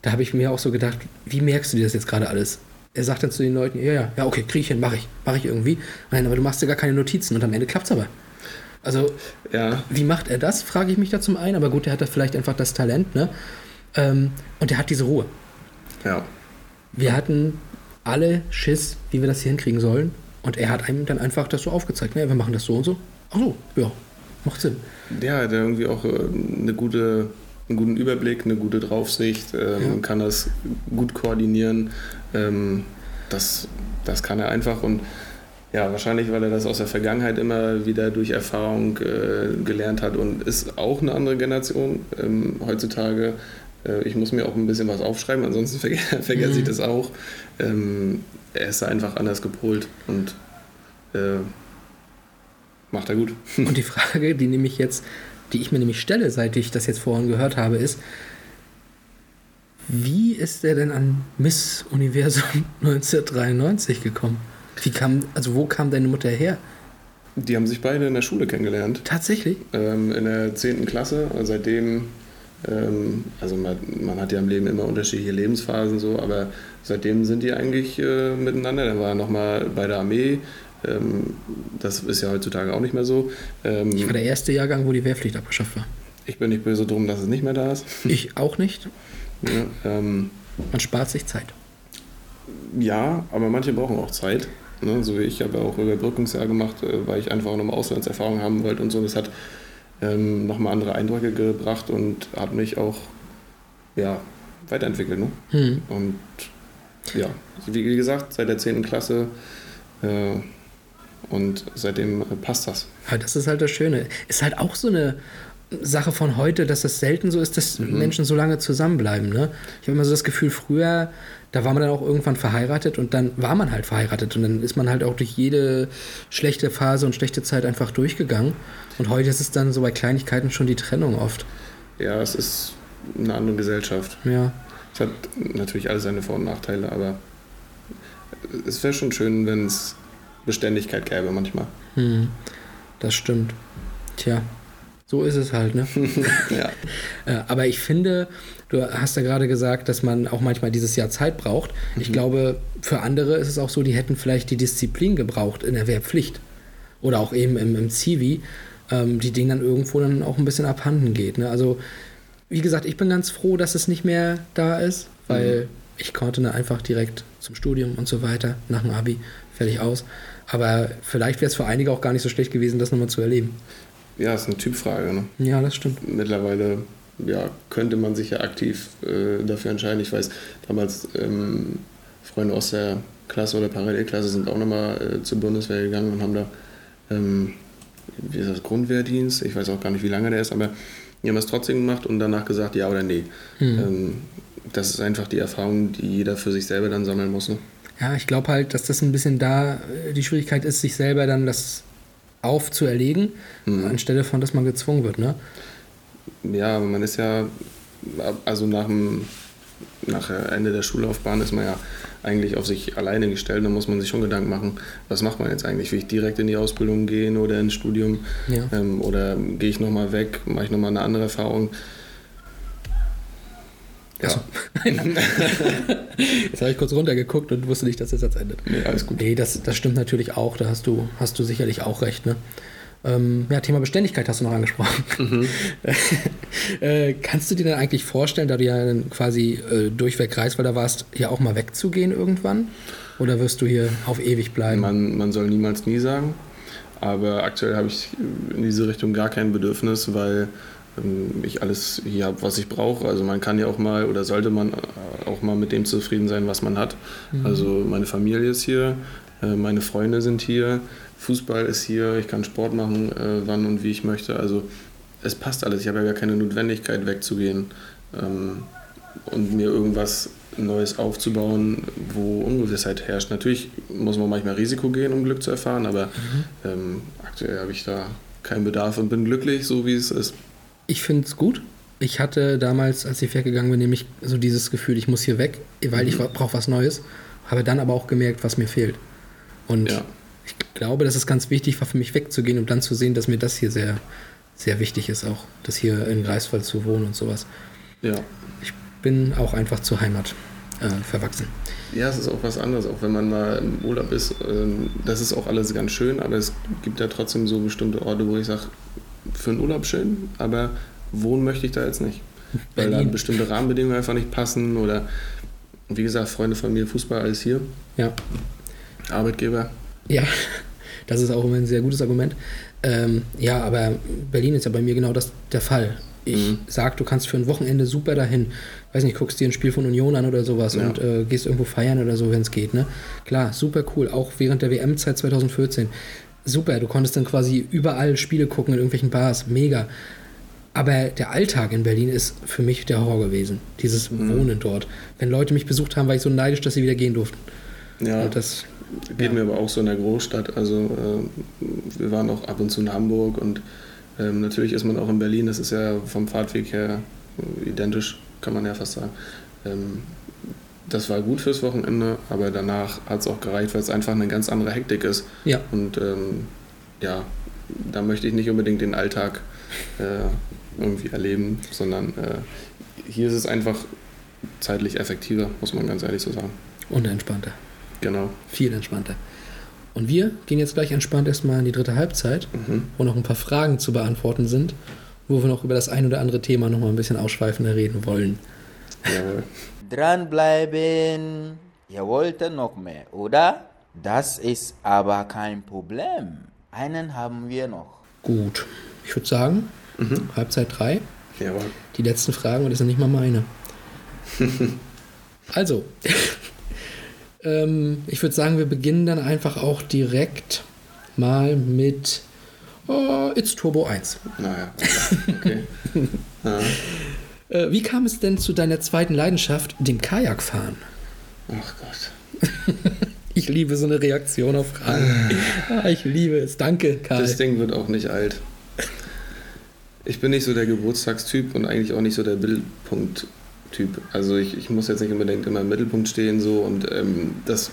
Da habe ich mir auch so gedacht, wie merkst du dir das jetzt gerade alles? Er sagt dann zu den Leuten, ja, ja, ja, okay, kriege ich hin, mache ich, mache ich irgendwie. Nein, aber du machst ja gar keine Notizen und am Ende klappt es aber. Also, Ja, wie macht er das, frage ich mich da zum einen. Aber gut, der hat da vielleicht einfach das Talent, ne? Ähm, und der hat diese Ruhe. ja. Wir hatten alle Schiss, wie wir das hier hinkriegen sollen. Und er hat einem dann einfach das so aufgezeigt. Ne? Wir machen das so und so. Ach so, ja, macht Sinn. Der hat irgendwie auch äh, eine gute, einen guten Überblick, eine gute Draufsicht, ähm, Ja. kann das gut koordinieren. Ähm, das, das kann er einfach und ja, wahrscheinlich, weil er das aus der Vergangenheit immer wieder durch Erfahrung äh, gelernt hat und ist auch eine andere Generation ähm, heutzutage. Äh, ich muss mir auch ein bisschen was aufschreiben, ansonsten verge vergesse ich Mhm. das auch. Ähm, er ist da einfach anders gepolt und äh, macht er gut. Und die Frage, die nämlich jetzt, die ich mir nämlich stelle, seit ich das jetzt vorhin gehört habe, ist, wie ist er denn an Miss Universum 1993 gekommen? Wie kam, also wo kam deine Mutter her? Die haben sich beide in der Schule kennengelernt. Tatsächlich? ähm, in der 10. Klasse. Seitdem, ähm, also man, man hat ja im Leben immer unterschiedliche Lebensphasen so, aber seitdem sind die eigentlich äh, miteinander. Dann war er nochmal bei der Armee. Ähm, das ist ja heutzutage auch nicht mehr so. Ähm, Ich war der erste Jahrgang, wo die Wehrpflicht abgeschafft war. ich bin nicht böse drum, dass es nicht mehr da ist. Ich auch nicht. ja, ähm, Man spart sich Zeit. ja, aber manche brauchen auch Zeit. Ne? So wie ich habe auch Überbrückungsjahr gemacht, äh, weil ich einfach auch nochmal Auslandserfahrung haben wollte und so. Das hat ähm, nochmal andere Eindrücke gebracht und hat mich auch ja, weiterentwickelt. Ne? Hm. Und ja, wie wie gesagt, seit der 10. Klasse äh, und seitdem äh, passt das. Ja, das ist halt das Schöne. Ist halt auch so eine Sache von heute, dass es selten so ist, dass Mhm. Menschen so lange zusammenbleiben. Ne? Ich habe immer so das Gefühl, früher, da war man dann auch irgendwann verheiratet und dann war man halt verheiratet und dann ist man halt auch durch jede schlechte Phase und schlechte Zeit einfach durchgegangen. Und heute ist es dann so bei Kleinigkeiten schon die Trennung oft. Ja, es ist eine andere Gesellschaft. Ja. Es hat natürlich alles seine Vor- und Nachteile, aber es wäre schon schön, wenn es Beständigkeit gäbe manchmal. Hm. Das stimmt. Tja, so ist es halt, ne? ja. Äh, aber ich finde, du hast ja gerade gesagt, dass man auch manchmal dieses Jahr Zeit braucht. Ich glaube, für andere ist es auch so, die hätten vielleicht die Disziplin gebraucht in der Wehrpflicht. oder auch eben im, im Zivi, ähm, die Ding dann irgendwo dann auch ein bisschen abhanden geht. Ne? Also, wie gesagt, ich bin ganz froh, dass es nicht mehr da ist, weil mhm. ich konnte dann einfach direkt zum Studium und so weiter, nach dem Abi, fertig aus. Aber vielleicht wäre es für einige auch gar nicht so schlecht gewesen, das nochmal zu erleben. Ja, ist eine Typfrage. Ne? Ja, das stimmt. Mittlerweile ja, könnte man sich ja aktiv äh, dafür entscheiden. Ich weiß, damals ähm, Freunde aus der Klasse oder Parallelklasse sind auch nochmal äh, zur Bundeswehr gegangen und haben da, ähm, wie ist das, Grundwehrdienst? Ich weiß auch gar nicht, wie lange der ist, aber die haben es trotzdem gemacht und danach gesagt, ja oder nee. Mhm. Ähm, das ist einfach die Erfahrung, die jeder für sich selber dann sammeln muss. Ne? Ja, ich glaube halt, dass das ein bisschen da äh, die Schwierigkeit ist, sich selber dann das aufzuerlegen, mhm. anstelle von, dass man gezwungen wird. Ne? Ja, man ist ja, also nach dem nach Ende der Schullaufbahn ist man ja eigentlich auf sich alleine gestellt. Da muss man sich schon Gedanken machen, was macht man jetzt eigentlich? Will ich direkt in die Ausbildung gehen oder ins Studium? Ja. Ähm, oder gehe ich nochmal weg, mache ich nochmal eine andere Erfahrung? Ja. jetzt habe ich kurz runtergeguckt und wusste nicht, dass der Satz endet. Nee, alles gut. Nee, das, das stimmt natürlich auch. Da hast du, hast du sicherlich auch recht. Ne? Ähm, ja, Thema Beständigkeit hast du noch angesprochen. Mhm. äh, kannst du dir denn eigentlich vorstellen, da du ja quasi äh, durchweg da warst, hier auch mal wegzugehen irgendwann? Oder wirst du hier auf ewig bleiben? Man, man soll niemals nie sagen. Aber aktuell habe ich in diese Richtung gar kein Bedürfnis, weil ähm, ich alles hier habe, was ich brauche. Also man kann ja auch mal oder sollte man äh, auch mal mit dem zufrieden sein, was man hat. Mhm. Also meine Familie ist hier, äh, meine Freunde sind hier, Fußball ist hier, ich kann Sport machen, äh, wann und wie ich möchte. Also es passt alles. Ich habe ja gar keine Notwendigkeit wegzugehen ähm, und mir irgendwas Neues aufzubauen, wo Ungewissheit herrscht. Natürlich muss man manchmal Risiko gehen, um Glück zu erfahren, aber mhm. ähm, aktuell habe ich da keinen Bedarf und bin glücklich, so wie es ist. Ich finde es gut. Ich hatte damals, als ich weggegangen bin, nämlich so dieses Gefühl, ich muss hier weg, weil mhm. ich brauche was Neues. Habe dann aber auch gemerkt, was mir fehlt. Und ja. Ich glaube, das ist ganz wichtig, war für mich wegzugehen und dann zu sehen, dass mir das hier sehr, sehr wichtig ist, auch das hier in Greifswald zu wohnen und sowas. Ja. Ich bin auch einfach zur Heimat äh, verwachsen. Ja, es ist auch was anderes, auch wenn man mal im Urlaub ist. Ähm, das ist auch alles ganz schön, aber es gibt ja trotzdem so bestimmte Orte, wo ich sage, für einen Urlaub schön, aber wohnen möchte ich da jetzt nicht. Weil da bestimmte Rahmenbedingungen einfach nicht passen oder wie gesagt, Freunde, Familie, Fußball, alles hier. Ja. Arbeitgeber. Ja, das ist auch immer ein sehr gutes Argument. Ähm, ja, aber Berlin ist ja bei mir genau das der Fall. Ich mhm. sag, du kannst für ein Wochenende super dahin, weiß nicht, guckst dir ein Spiel von Union an oder sowas ja. und äh, gehst irgendwo feiern oder so, wenn es geht. Ne? Klar, super cool, auch während der WM-Zeit 2014 super, du konntest dann quasi überall Spiele gucken in irgendwelchen Bars, mega. Aber der Alltag in Berlin ist für mich der Horror gewesen, dieses mhm. Wohnen dort. Wenn Leute mich besucht haben, war ich so neidisch, dass sie wieder gehen durften. Ja, und das geht ja. mir aber auch so in der Großstadt. Also äh, wir waren auch ab und zu in Hamburg und ähm, natürlich ist man auch in Berlin, das ist ja vom Fahrtweg her identisch, kann man ja fast sagen. Ähm, das war gut fürs Wochenende, aber danach hat es auch gereicht, weil es einfach eine ganz andere Hektik ist. Ja. Und ähm, ja, da möchte ich nicht unbedingt den Alltag äh, irgendwie erleben, sondern äh, hier ist es einfach zeitlich effektiver, muss man ganz ehrlich so sagen. Und entspannter. Genau. Viel entspannter. Und wir gehen jetzt gleich entspannt erstmal in die dritte Halbzeit, mhm. wo noch ein paar Fragen zu beantworten sind, wo wir noch über das ein oder andere Thema noch mal ein bisschen ausschweifender reden wollen. Jawohl. Dranbleiben. Ihr wollt noch mehr, oder? Das ist aber kein Problem. Einen haben wir noch. Gut. Ich würde sagen, mhm. Halbzeit 3. Jawohl. Die letzten Fragen, und das sind nicht mal meine. also, ähm, ich würde sagen, wir beginnen dann einfach auch direkt mal mit oh, It's Turbo 1. Naja, okay. Äh, wie kam es denn zu deiner zweiten Leidenschaft, dem Kajakfahren? Ach Gott. ich liebe so eine Reaktion auf Fragen. ah, ich liebe es. Danke, Karl. Das Ding wird auch nicht alt. Ich bin nicht so der Geburtstagstyp und eigentlich auch nicht so der Mittelpunkt-Typ. Also ich, ich muss jetzt nicht unbedingt immer im Mittelpunkt stehen so und ähm, das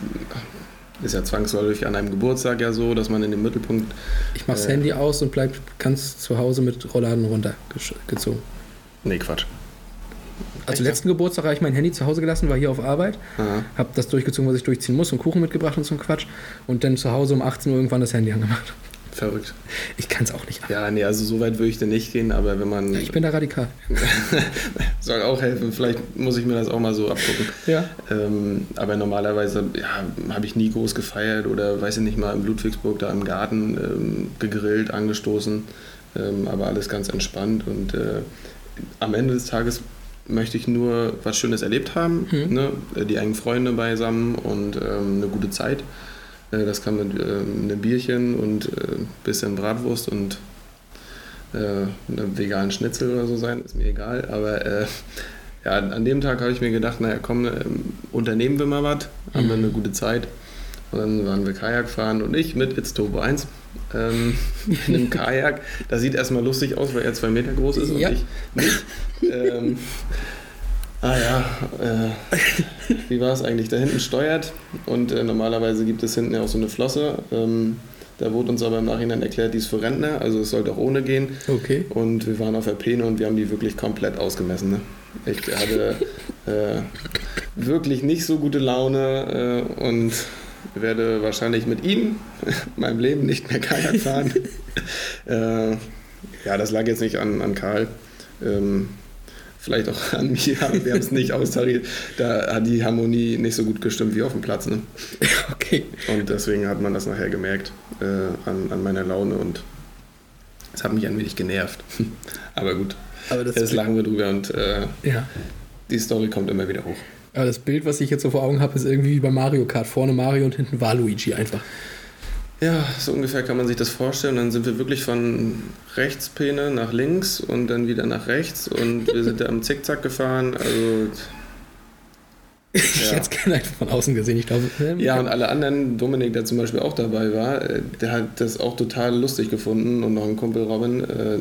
ist ja zwangsläufig an einem Geburtstag ja so, dass man in den Mittelpunkt. Ich mach's äh, Handy aus und bleib ganz zu Hause mit Rollladen runtergezogen. Nee, Quatsch. Also letzten Geburtstag habe ich mein Handy zu Hause gelassen, war hier auf Arbeit, habe das durchgezogen, was ich durchziehen muss und Kuchen mitgebracht und so ein Quatsch und dann zu Hause um 18 Uhr irgendwann das Handy angemacht. Verrückt. Ich kann es auch nicht. Ja, nee, also so weit würde ich denn nicht gehen, aber wenn man. Ich bin da radikal. soll auch helfen, vielleicht muss ich mir das auch mal so abgucken. Ja. Ähm, aber normalerweise ja, habe ich nie groß gefeiert oder weiß ich nicht mal in Ludwigsburg da im Garten ähm, gegrillt, angestoßen. Ähm, aber alles ganz entspannt und äh, am Ende des Tages möchte ich nur was Schönes erlebt haben, Mhm. ne? die engen Freunde beisammen und ähm, eine gute Zeit. Äh, das kann mit ähm, einem Bierchen und ein äh, bisschen Bratwurst und äh, einem veganen Schnitzel oder so sein, ist mir egal. Aber äh, ja, an dem Tag habe ich mir gedacht, naja komm, ähm, unternehmen wir mal was, haben wir eine gute Zeit. Und dann waren wir Kajak fahren und ich mit It's Turbo 1 ähm, in einem Kajak. Das sieht erstmal lustig aus, weil er zwei Meter groß ist Ja. und ich nicht. ähm, ah ja, äh, wie war es eigentlich? Da hinten steuert und äh, normalerweise gibt es hinten ja auch so eine Flosse. Ähm, da wurde uns aber im Nachhinein erklärt, die ist für Rentner, also es sollte auch ohne gehen. Okay. Und wir waren auf der Peene und wir haben die wirklich komplett ausgemessen. Ne? Ich hatte äh, wirklich nicht so gute Laune äh, und werde wahrscheinlich mit ihm in meinem Leben nicht mehr Kajak fahren. äh, ja, das lag jetzt nicht an, an Karl. Ähm, vielleicht auch an mir, aber wir haben es nicht austariert. Da hat die Harmonie nicht so gut gestimmt wie auf dem Platz. Ne? Okay. Und deswegen hat man das nachher gemerkt äh, an, an meiner Laune und es hat mich ein wenig genervt. Aber gut, Aber das, jetzt lachen wir drüber und äh, ja. die Story kommt immer wieder hoch. Aber das Bild, was ich jetzt so vor Augen habe, ist irgendwie wie bei Mario Kart. Vorne Mario und hinten Waluigi einfach. Ja, so ungefähr kann man sich das vorstellen. Dann sind wir wirklich von Rechtspene nach links und dann wieder nach rechts und wir sind da am Zickzack gefahren. Also Ich Ja. hätte es gerne einfach von außen gesehen. Ich glaube, ähm, Ja, und alle anderen, Dominik, der zum Beispiel auch dabei war, äh, der hat das auch total lustig gefunden und noch ein Kumpel Robin, äh,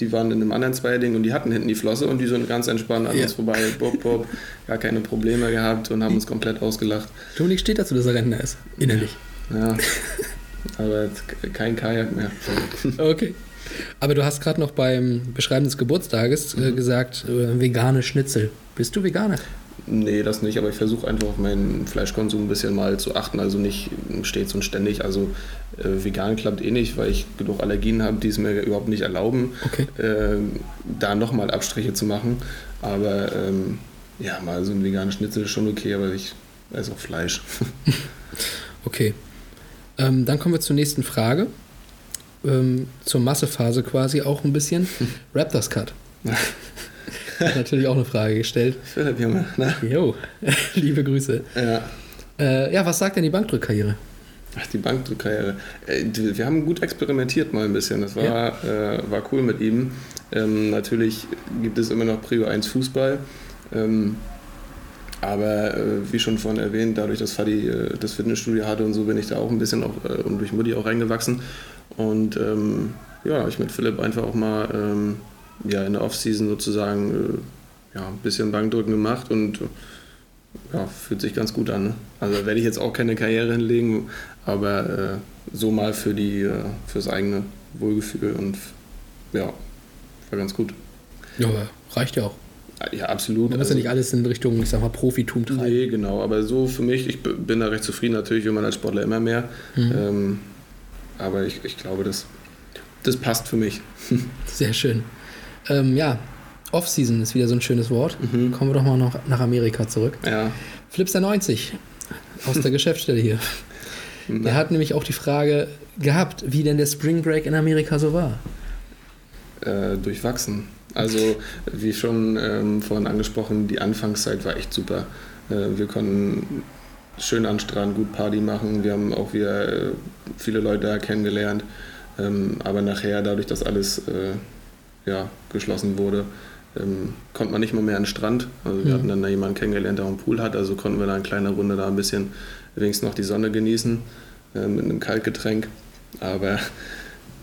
die, waren in einem anderen Zweierding und die hatten hinten die Flosse und die sind ganz entspannt an Ja. uns vorbei, bop, bop, gar keine Probleme gehabt und haben uns komplett ausgelacht. Dominik steht dazu, dass er Rentner ist. Innerlich. Ja, aber jetzt kein Kajak mehr. Okay. Aber du hast gerade noch beim Beschreiben des Geburtstages äh, gesagt, äh, vegane Schnitzel. Bist du Veganer? Nee, das nicht, aber ich versuche einfach auf meinen Fleischkonsum ein bisschen mal zu achten, also nicht stets und ständig. Also äh, vegan klappt eh nicht, weil ich genug Allergien habe, die es mir überhaupt nicht erlauben, Okay. äh, da nochmal Abstriche zu machen. Aber ähm, ja, mal so ein veganes Schnitzel ist schon okay, aber ich esse auch Fleisch. Okay. Ähm, dann kommen wir zur nächsten Frage. Ähm, zur Massephase quasi auch ein bisschen. Raptors Cut. Hat natürlich auch eine Frage gestellt. Philipp, Junge, ne? Jo, liebe Grüße. Ja. Äh, ja, was sagt denn die Bankdrückkarriere? Ach, die Bankdrückkarriere. Äh, Wir haben gut experimentiert mal ein bisschen. Das war, äh, war cool mit ihm. Ähm, natürlich gibt es immer noch Prio 1 Fußball. Ähm, aber äh, wie schon vorhin erwähnt, dadurch, dass Fadi äh, das Fitnessstudio hatte und so, bin ich da auch ein bisschen auch, äh, und durch Mutti auch reingewachsen. Und ähm, ja, habe ich mit Philipp einfach auch mal ähm, ja, in der Offseason sozusagen äh, ja, ein bisschen Bankdrücken gemacht und ja, fühlt sich ganz gut an. Ne? Also werde ich jetzt auch keine Karriere hinlegen, aber äh, so mal für die, äh, fürs eigene Wohlgefühl und ja, war ganz gut. Ja, reicht ja auch. Ja, absolut. Man muss ja nicht alles in Richtung, ich sag mal, Profitum treiben. Nee, genau, aber so für mich, ich bin da recht zufrieden. Natürlich will man als Sportler immer mehr, Mhm. ähm, aber ich, ich glaube, das, das passt für mich. Sehr schön. Ähm, ja, Off-Season ist wieder so ein schönes Wort. Mhm. Kommen wir doch mal noch nach Amerika zurück. Ja, Flipster 90 aus der Geschäftsstelle hier. Der hat nämlich auch die Frage gehabt, wie denn der Spring Break in Amerika so war. äh, durchwachsen. Also, wie schon ähm, vorhin angesprochen, die Anfangszeit war echt super. Äh, wir konnten schön an Strand gut Party machen. Wir haben auch wieder äh, viele Leute da kennengelernt. Ähm, aber nachher, dadurch, dass alles äh, ja, geschlossen wurde, ähm, konnte man nicht mal mehr an den Strand. Also wir Mhm. hatten dann da jemanden kennengelernt, der auch einen Pool hat. Also konnten wir da in kleiner Runde da ein bisschen wenigstens noch die Sonne genießen äh, mit einem Kaltgetränk. Aber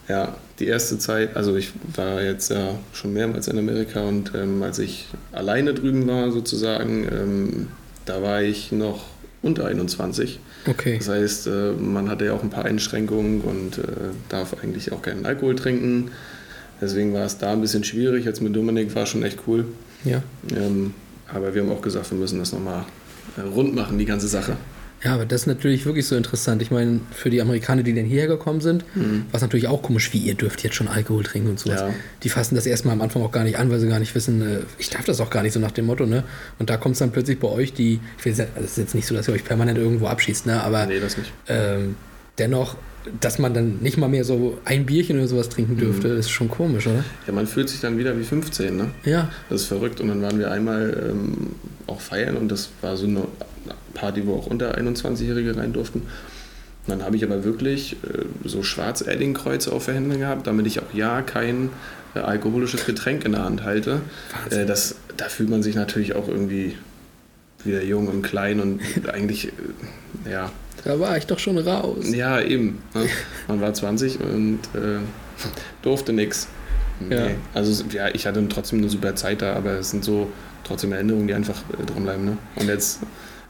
ja, die erste Zeit, also ich war jetzt ja schon mehrmals in Amerika und ähm, als ich alleine drüben war sozusagen, ähm, da war ich noch unter 21. Okay. Das heißt, äh, man hatte ja auch ein paar Einschränkungen und äh, darf eigentlich auch keinen Alkohol trinken. Deswegen war es da ein bisschen schwierig. Jetzt mit Dominik war schon echt cool. Ja. Ähm, aber wir haben auch gesagt, wir müssen das nochmal äh, rund machen, die ganze Sache. Ja, aber das ist natürlich wirklich so interessant. Ich meine, für die Amerikaner, die dann hierher gekommen sind, Mhm. war es natürlich auch komisch, wie ihr dürft jetzt schon Alkohol trinken und sowas. Ja. Die fassen das erstmal am Anfang auch gar nicht an, weil sie gar nicht wissen, äh, ich darf das auch gar nicht so nach dem Motto, ne? Und da kommt es dann plötzlich bei euch, die, ich will sagen, also es ist jetzt nicht so, dass ihr euch permanent irgendwo abschießt, ne? Aber Nee, das nicht. ähm, dennoch, dass man dann nicht mal mehr so ein Bierchen oder sowas trinken dürfte, Mhm. ist schon komisch, oder? Ja, man fühlt sich dann wieder wie 15, ne? Ja. Das ist verrückt. Und dann waren wir einmal ähm, auch feiern und das war so eine Party, wo auch unter 21-Jährige rein durften. Und dann habe ich aber wirklich äh, so Schwarz-Edding-Kreuze auf der Hände gehabt, damit ich auch ja kein äh, alkoholisches Getränk in der Hand halte. Äh, das, da fühlt man sich natürlich auch irgendwie wieder jung und klein und eigentlich, äh, ja, Da war ich doch schon raus. ja, eben. Ne? Man war 20 und äh, durfte nichts. Ja. Also ja, ich hatte trotzdem eine super Zeit da, aber es sind so trotzdem Erinnerungen, die einfach äh, drin bleiben. Ne? Und jetzt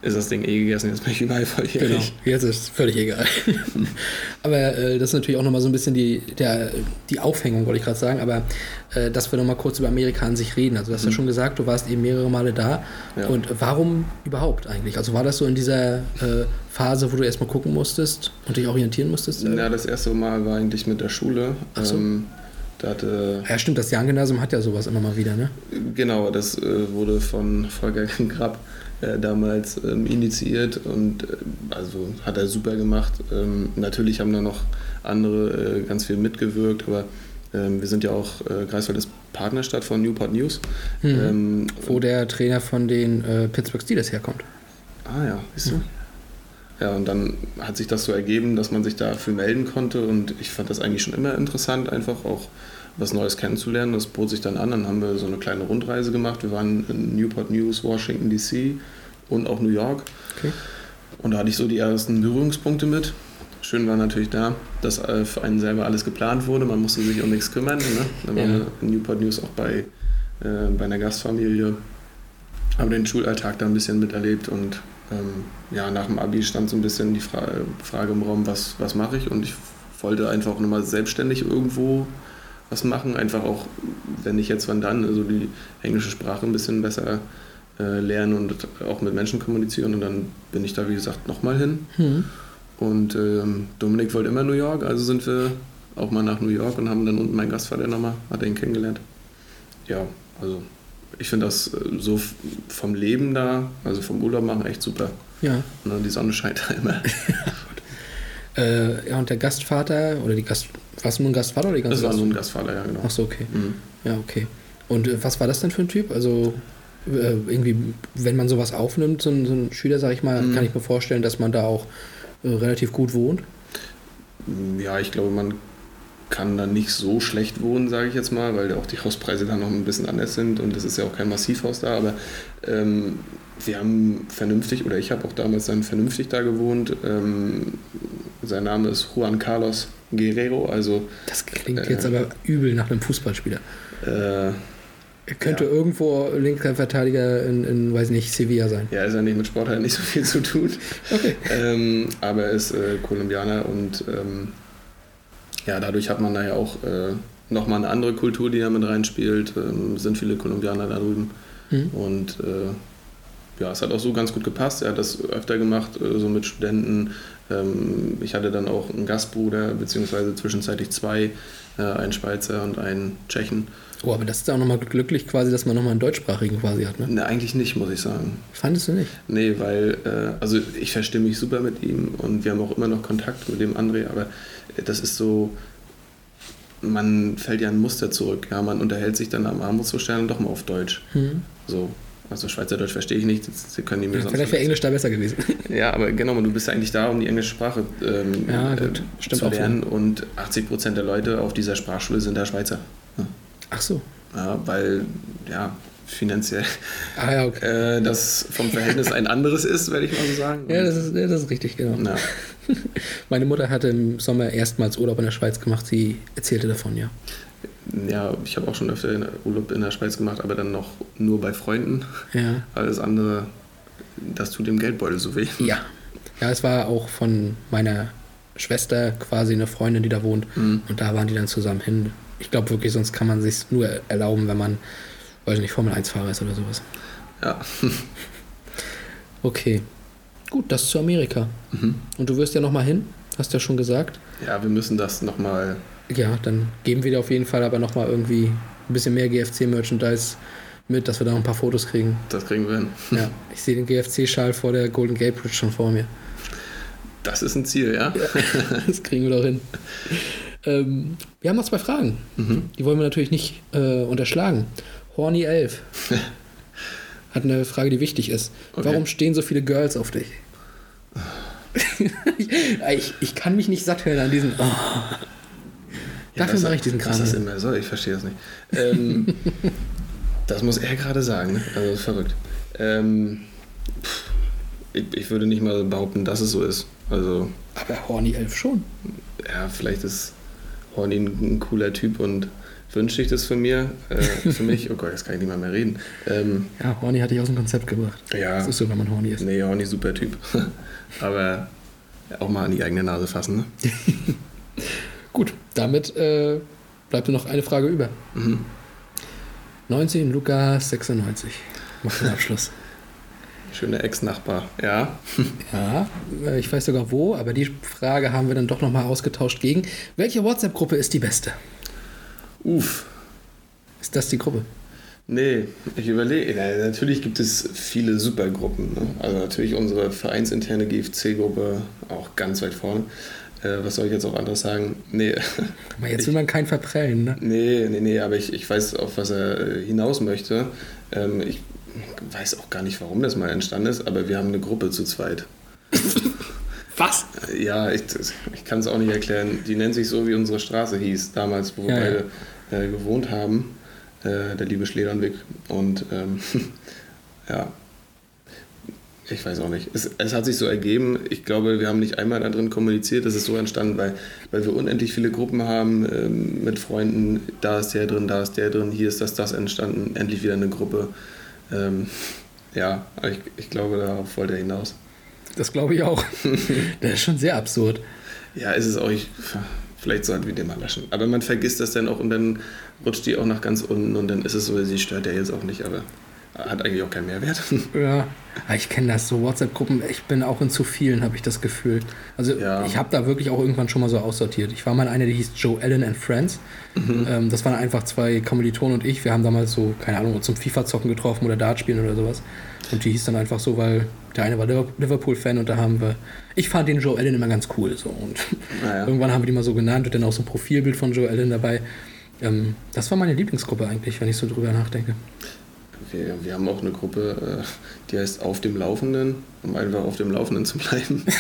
ist das Ding eh gegessen, jetzt bin ich überall Genau, volljährig. jetzt ist völlig egal. aber äh, das ist natürlich auch nochmal so ein bisschen die, der, die Aufhängung, wollte ich gerade sagen, aber äh, dass wir nochmal kurz über Amerika an sich reden. Also du hast ja schon gesagt, du warst eben mehrere Male da. Ja. Und warum überhaupt eigentlich? Also war das so in dieser äh, Phase, wo du erstmal gucken musstest und dich orientieren musstest? Ja, das erste Mal war eigentlich mit der Schule. Ach so. Ähm, hatte, Ja, stimmt, das Jan-Gymnasium hat ja sowas immer mal wieder, ne? genau, das äh, wurde von Volker Grapp äh, damals ähm, initiiert und äh, also hat er super gemacht. Ähm, natürlich haben da noch andere äh, ganz viel mitgewirkt, aber ähm, wir sind ja auch, äh, Greifswald ist Partnerstadt von Newport News. Mhm. Ähm, Wo der Trainer von den äh, Pittsburgh Steelers herkommt. Ah ja, siehst du? Ja, und dann hat sich das so ergeben, dass man sich dafür melden konnte und ich fand das eigentlich schon immer interessant, einfach auch was Neues kennenzulernen. Das bot sich dann an, dann haben wir so eine kleine Rundreise gemacht. Wir waren in Newport News, Washington DC und auch New York. Okay. Und da hatte ich so die ersten Berührungspunkte mit. Schön war natürlich da, dass äh, für einen selber alles geplant wurde. Man musste sich um nichts kümmern. Ne? Dann waren Ja. wir in Newport News auch bei, äh, bei einer Gastfamilie. Haben den Schulalltag da ein bisschen miterlebt und ähm, ja, nach dem Abi stand so ein bisschen die Fra Frage im Raum, was, was mache ich? Und ich wollte einfach nochmal selbstständig irgendwo was machen. Einfach auch, wenn ich jetzt wann dann, also die englische Sprache ein bisschen besser äh, lernen und auch mit Menschen kommunizieren. Und dann bin ich da, wie gesagt, nochmal hin. Mhm. Und ähm, Dominik wollte immer New York, also sind wir auch mal nach New York und haben dann unten meinen Gastvater nochmal, hat ihn kennengelernt. Ja, also ich finde das äh, so vom Leben da, also vom Urlaub machen echt super. Ja. Ne, die Sonne scheint da immer. Äh, ja, und der Gastvater oder die Gast. Warst du nur ein Gastvater oder die ganze Das war so ein Gastvater, ja genau. Ach so, okay. Mhm. Ja, okay. Und äh, was war das denn für ein Typ? Also äh, irgendwie, wenn man sowas aufnimmt, so ein, so ein Schüler, sag ich mal, Mhm. kann ich mir vorstellen, dass man da auch äh, relativ gut wohnt. Ja, ich glaube, man kann da nicht so schlecht wohnen, sage ich jetzt mal, weil auch die Hauspreise dann noch ein bisschen anders sind und es ist ja auch kein Massivhaus da, aber ähm, wir haben vernünftig, oder ich habe auch damals dann vernünftig da gewohnt. Ähm, sein Name ist Juan Carlos Guerrero, also Das klingt Äh. jetzt aber übel nach einem Fußballspieler. äh, Er könnte Ja. irgendwo linker Verteidiger in, in, weiß nicht, Sevilla sein. ja, ist ja nicht mit Sport halt nicht so viel zu tun. Okay. ähm, aber er ist äh, Kolumbianer und ähm, ja, dadurch hat man da ja auch äh, nochmal eine andere Kultur, die da mit reinspielt. Ähm, sind viele Kolumbianer da drüben. Mhm. Und äh, ja, es hat auch so ganz gut gepasst. Er hat das öfter gemacht, äh, so mit Studenten. Ähm, ich hatte dann auch einen Gastbruder, beziehungsweise zwischenzeitlich zwei, äh, einen Schweizer und einen Tschechen. Oh, aber das ist auch nochmal glücklich quasi, dass man nochmal einen deutschsprachigen quasi hat, ne? Ne, eigentlich nicht, muss ich sagen. Fandest du nicht? Nee, weil, äh, also ich verstehe mich super mit ihm und wir haben auch immer noch Kontakt mit dem André, aber das ist so, man fällt ja ein Muster zurück. Ja, man unterhält sich dann am Armutszustand doch mal auf Deutsch. Hm. So. Also Schweizerdeutsch verstehe ich nicht, das- sie können die mir Ja, sonst vielleicht wäre. Englisch da besser gewesen. Ja, aber genau, du bist eigentlich da, um die englische Sprache ähm, Ja, gut. äh, Stimmt zu lernen und 80% der Leute auf dieser Sprachschule sind da Schweizer. Ja. Ach so. Ja, weil, ja, finanziell Ah ja, okay. äh, das vom Verhältnis ein anderes ist, werde ich mal so sagen. Ja, das ist, ja, das ist richtig, genau. Ja. Meine Mutter hatte im Sommer erstmals Urlaub in der Schweiz gemacht. Sie erzählte davon, ja. Ja, ich habe auch schon öfter in- Urlaub in der Schweiz gemacht, aber dann noch nur bei Freunden. Ja. Alles andere, das tut dem Geldbeutel so weh. Ja. Ja, es war auch von meiner Schwester quasi eine Freundin, die da wohnt. Mhm. Und da waren die dann zusammen hin. Ich glaube wirklich, sonst kann man sich nur erlauben, wenn man, weiß nicht, Formel 1-Fahrer ist oder sowas. Ja. Okay. Gut, das zu Amerika. Mhm. Und du wirst ja nochmal hin, hast ja schon gesagt. Ja, wir müssen das nochmal. Ja, dann geben wir dir auf jeden Fall aber nochmal irgendwie ein bisschen mehr GFC-Merchandise mit, dass wir da noch ein paar Fotos kriegen. Das kriegen wir hin. Ja, ich sehe den GFC-Schal vor der Golden Gate Bridge schon vor mir. Das ist ein Ziel, ja? Das kriegen wir doch hin. Ähm, wir haben noch zwei Fragen. Mhm. Die wollen wir natürlich nicht äh, unterschlagen. Horny 11 hat eine Frage, die wichtig ist. Okay. Warum stehen so viele Girls auf dich? ich, ich kann mich nicht satt hören an diesen. Oh. Dafür mache ich diesen Kram. Was das immer soll, ich verstehe das nicht. Ähm, das muss er gerade sagen, ne? Also verrückt. Ähm, pff, ich, ich würde nicht mal behaupten, dass es so ist. Also, Aber Horny 11 schon. ja, vielleicht ist Horny ein, ein cooler Typ und wünsche ich das für mir, äh, für mich. Oh Gott, jetzt kann ich nicht mal mehr reden. Ähm, Ja, Horny hatte ich aus dem Konzept gebracht. ja, Das ist so, wenn man Horny ist. nee, Horny super Typ. Aber auch mal an die eigene Nase fassen, ne? Gut, damit äh, bleibt nur noch eine Frage über. Mhm. 19, Lukas 96. Macht den Abschluss. Schöner Ex-Nachbar, ja. Ja, äh, ich weiß sogar wo, aber die Frage haben wir dann doch nochmal ausgetauscht gegen. Welche WhatsApp-Gruppe ist die beste? Uff. Ist das die Gruppe? Nee, ich überlege. Na, natürlich gibt es viele Supergruppen. Ne? Also natürlich unsere vereinsinterne GFC-Gruppe auch ganz weit vorne. Äh, was soll ich jetzt auch anderes sagen? Nee, Aber jetzt will man keinen verprellen, ne? nee, nee, nee, aber ich, ich weiß, auf was er äh, hinaus möchte. Ähm, ich weiß auch gar nicht, warum das mal entstanden ist, aber wir haben eine Gruppe zu zweit. Was? Äh, Ja, ich, ich kann es auch nicht erklären. Die nennt sich so, wie unsere Straße hieß, damals, wo wir Ja, ja. beide äh, gewohnt haben. Äh, der liebe Schledernweg. Und ähm, ja, ich weiß auch nicht. Es, es hat sich so ergeben. Ich glaube, wir haben nicht einmal da drin kommuniziert. Es ist so entstanden, weil, weil wir unendlich viele Gruppen haben ähm, mit Freunden. Da ist der drin, da ist der drin, hier ist das, das entstanden. Endlich wieder eine Gruppe. Ähm, ja, ich, ich glaube, darauf wollte er hinaus. Das glaube ich auch. das ist schon sehr absurd. Ja, ist es auch. Ich, vielleicht sollten wir den mal löschen. Aber man vergisst das dann auch und dann rutscht die auch nach ganz unten und dann ist es so, sie stört ja jetzt auch nicht, aber hat eigentlich auch keinen Mehrwert. Ja, aber ich kenne das so WhatsApp-Gruppen. Ich bin auch in zu vielen, habe ich das Gefühl. Also Ja. ich habe da wirklich auch irgendwann schon mal so aussortiert. Ich war mal in einer, die hieß Joe Allen and Friends. Ähm, das waren einfach zwei Kommilitonen und ich. Wir haben damals so, keine Ahnung, zum FIFA-Zocken getroffen oder Dart spielen oder sowas. Und die hieß dann einfach so, weil der eine war Liver- Liverpool-Fan und da haben wir. Ich fand den Joe Allen immer ganz cool. So. Und Naja. irgendwann haben wir die mal so genannt und dann auch so ein Profilbild von Joe Allen dabei. Ähm, das war meine Lieblingsgruppe eigentlich, wenn ich so drüber nachdenke. Wir, wir haben auch eine Gruppe, äh, die heißt Auf dem Laufenden, um einfach auf dem Laufenden zu bleiben.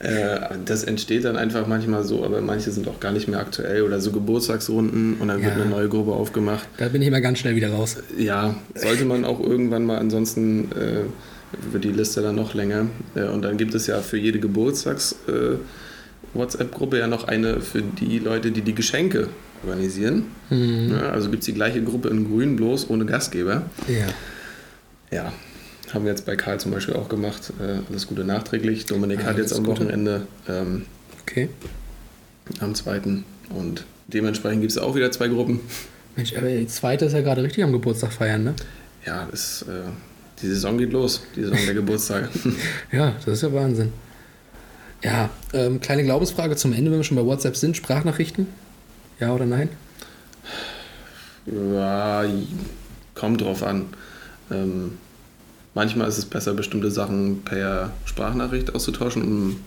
Äh, das entsteht dann einfach manchmal so, aber manche sind auch gar nicht mehr aktuell oder so Geburtstagsrunden und dann wird Ja. eine neue Gruppe aufgemacht. Da bin ich immer ganz schnell wieder raus. Ja, sollte man auch irgendwann mal, ansonsten äh, wird die Liste dann noch länger. Und dann gibt es ja für jede Geburtstags äh, WhatsApp-Gruppe ja noch eine für die Leute, die die Geschenke organisieren. Ja, also gibt es die gleiche Gruppe in Grün, bloß ohne Gastgeber. Ja. Ja, haben wir jetzt bei Karl zum Beispiel auch gemacht. Äh, alles Gute nachträglich. Dominik Ja, hat jetzt am. Wochenende ähm, Okay. am zweiten und dementsprechend gibt es auch wieder zwei Gruppen. Mensch, aber die zweite ist ja gerade richtig am Geburtstag feiern, ne? Ja, das, äh, die Saison geht los, die Saison der Geburtstage. Ja, das ist ja Wahnsinn. Ja, ähm, kleine Glaubensfrage zum Ende, wenn wir schon bei WhatsApp sind. Sprachnachrichten? Ja oder nein? Ja, kommt drauf an. Ähm, manchmal ist es besser, bestimmte Sachen per Sprachnachricht auszutauschen, um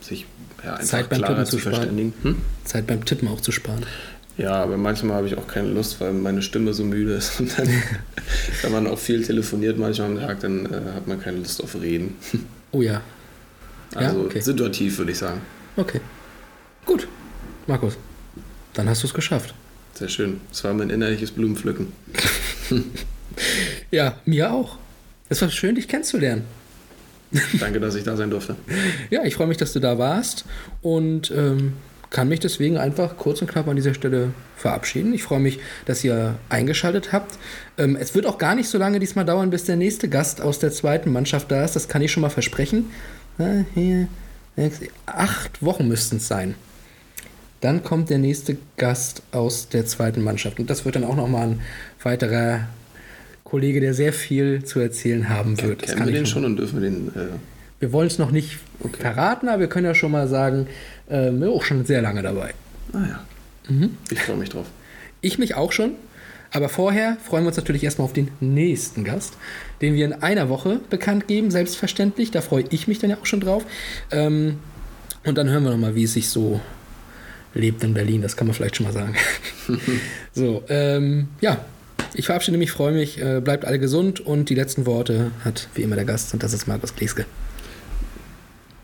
sich ja, einfach Zeit beim klarer Tippen zu zu verständigen. Hm? Zeit beim Tippen auch zu sparen. Ja, aber manchmal habe ich auch keine Lust, weil meine Stimme so müde ist. Und dann, wenn man auch viel telefoniert manchmal am Tag, dann äh, hat man keine Lust auf Reden. Oh ja. Ja, Also okay. situativ, würde ich sagen. Okay. Gut. Markus, dann hast du es geschafft. Sehr schön. Es war mein innerliches Blumenpflücken. Ja, mir auch. Es war schön, dich kennenzulernen. Danke, dass ich da sein durfte. Ja, ich freue mich, dass du da warst und ähm, kann mich deswegen einfach kurz und knapp an dieser Stelle verabschieden. Ich freue mich, dass ihr eingeschaltet habt. Ähm, es wird auch gar nicht so lange diesmal dauern, bis der nächste Gast aus der zweiten Mannschaft da ist. Das kann ich schon mal versprechen. Sechs, acht Wochen müssten es sein. Dann kommt der nächste Gast aus der zweiten Mannschaft. Und das wird dann auch nochmal ein weiterer Kollege, der sehr viel zu erzählen haben wird. Kennen wir den schon und dürfen wir den. Äh wir wollen es noch nicht okay. verraten, aber wir können ja schon mal sagen, äh, wir sind auch schon sehr lange dabei. Ah ja. Mhm. Ich freue mich drauf. Ich mich auch schon. Aber vorher freuen wir uns natürlich erstmal auf den nächsten Gast, den wir in einer Woche bekannt geben, selbstverständlich. Da freue ich mich dann ja auch schon drauf. Ähm, und dann hören wir nochmal, wie es sich so lebt in Berlin. Das kann man vielleicht schon mal sagen. so, ähm, ja, ich verabschiede mich, freue mich, äh, bleibt alle gesund und die letzten Worte hat wie immer der Gast und das ist Markus Kleske.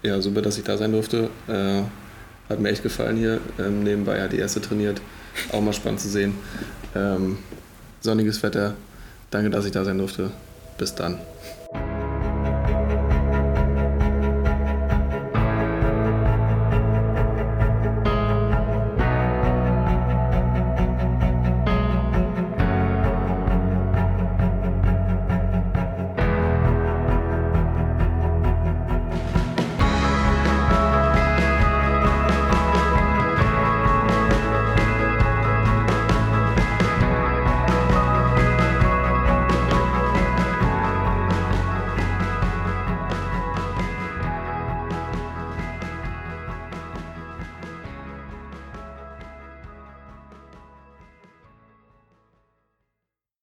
Ja, super, dass ich da sein durfte. Äh, hat mir echt gefallen hier. Ähm, nebenbei hat die erste trainiert. Auch mal spannend zu sehen. Ähm, sonniges Wetter. Danke, dass ich da sein durfte. Bis dann.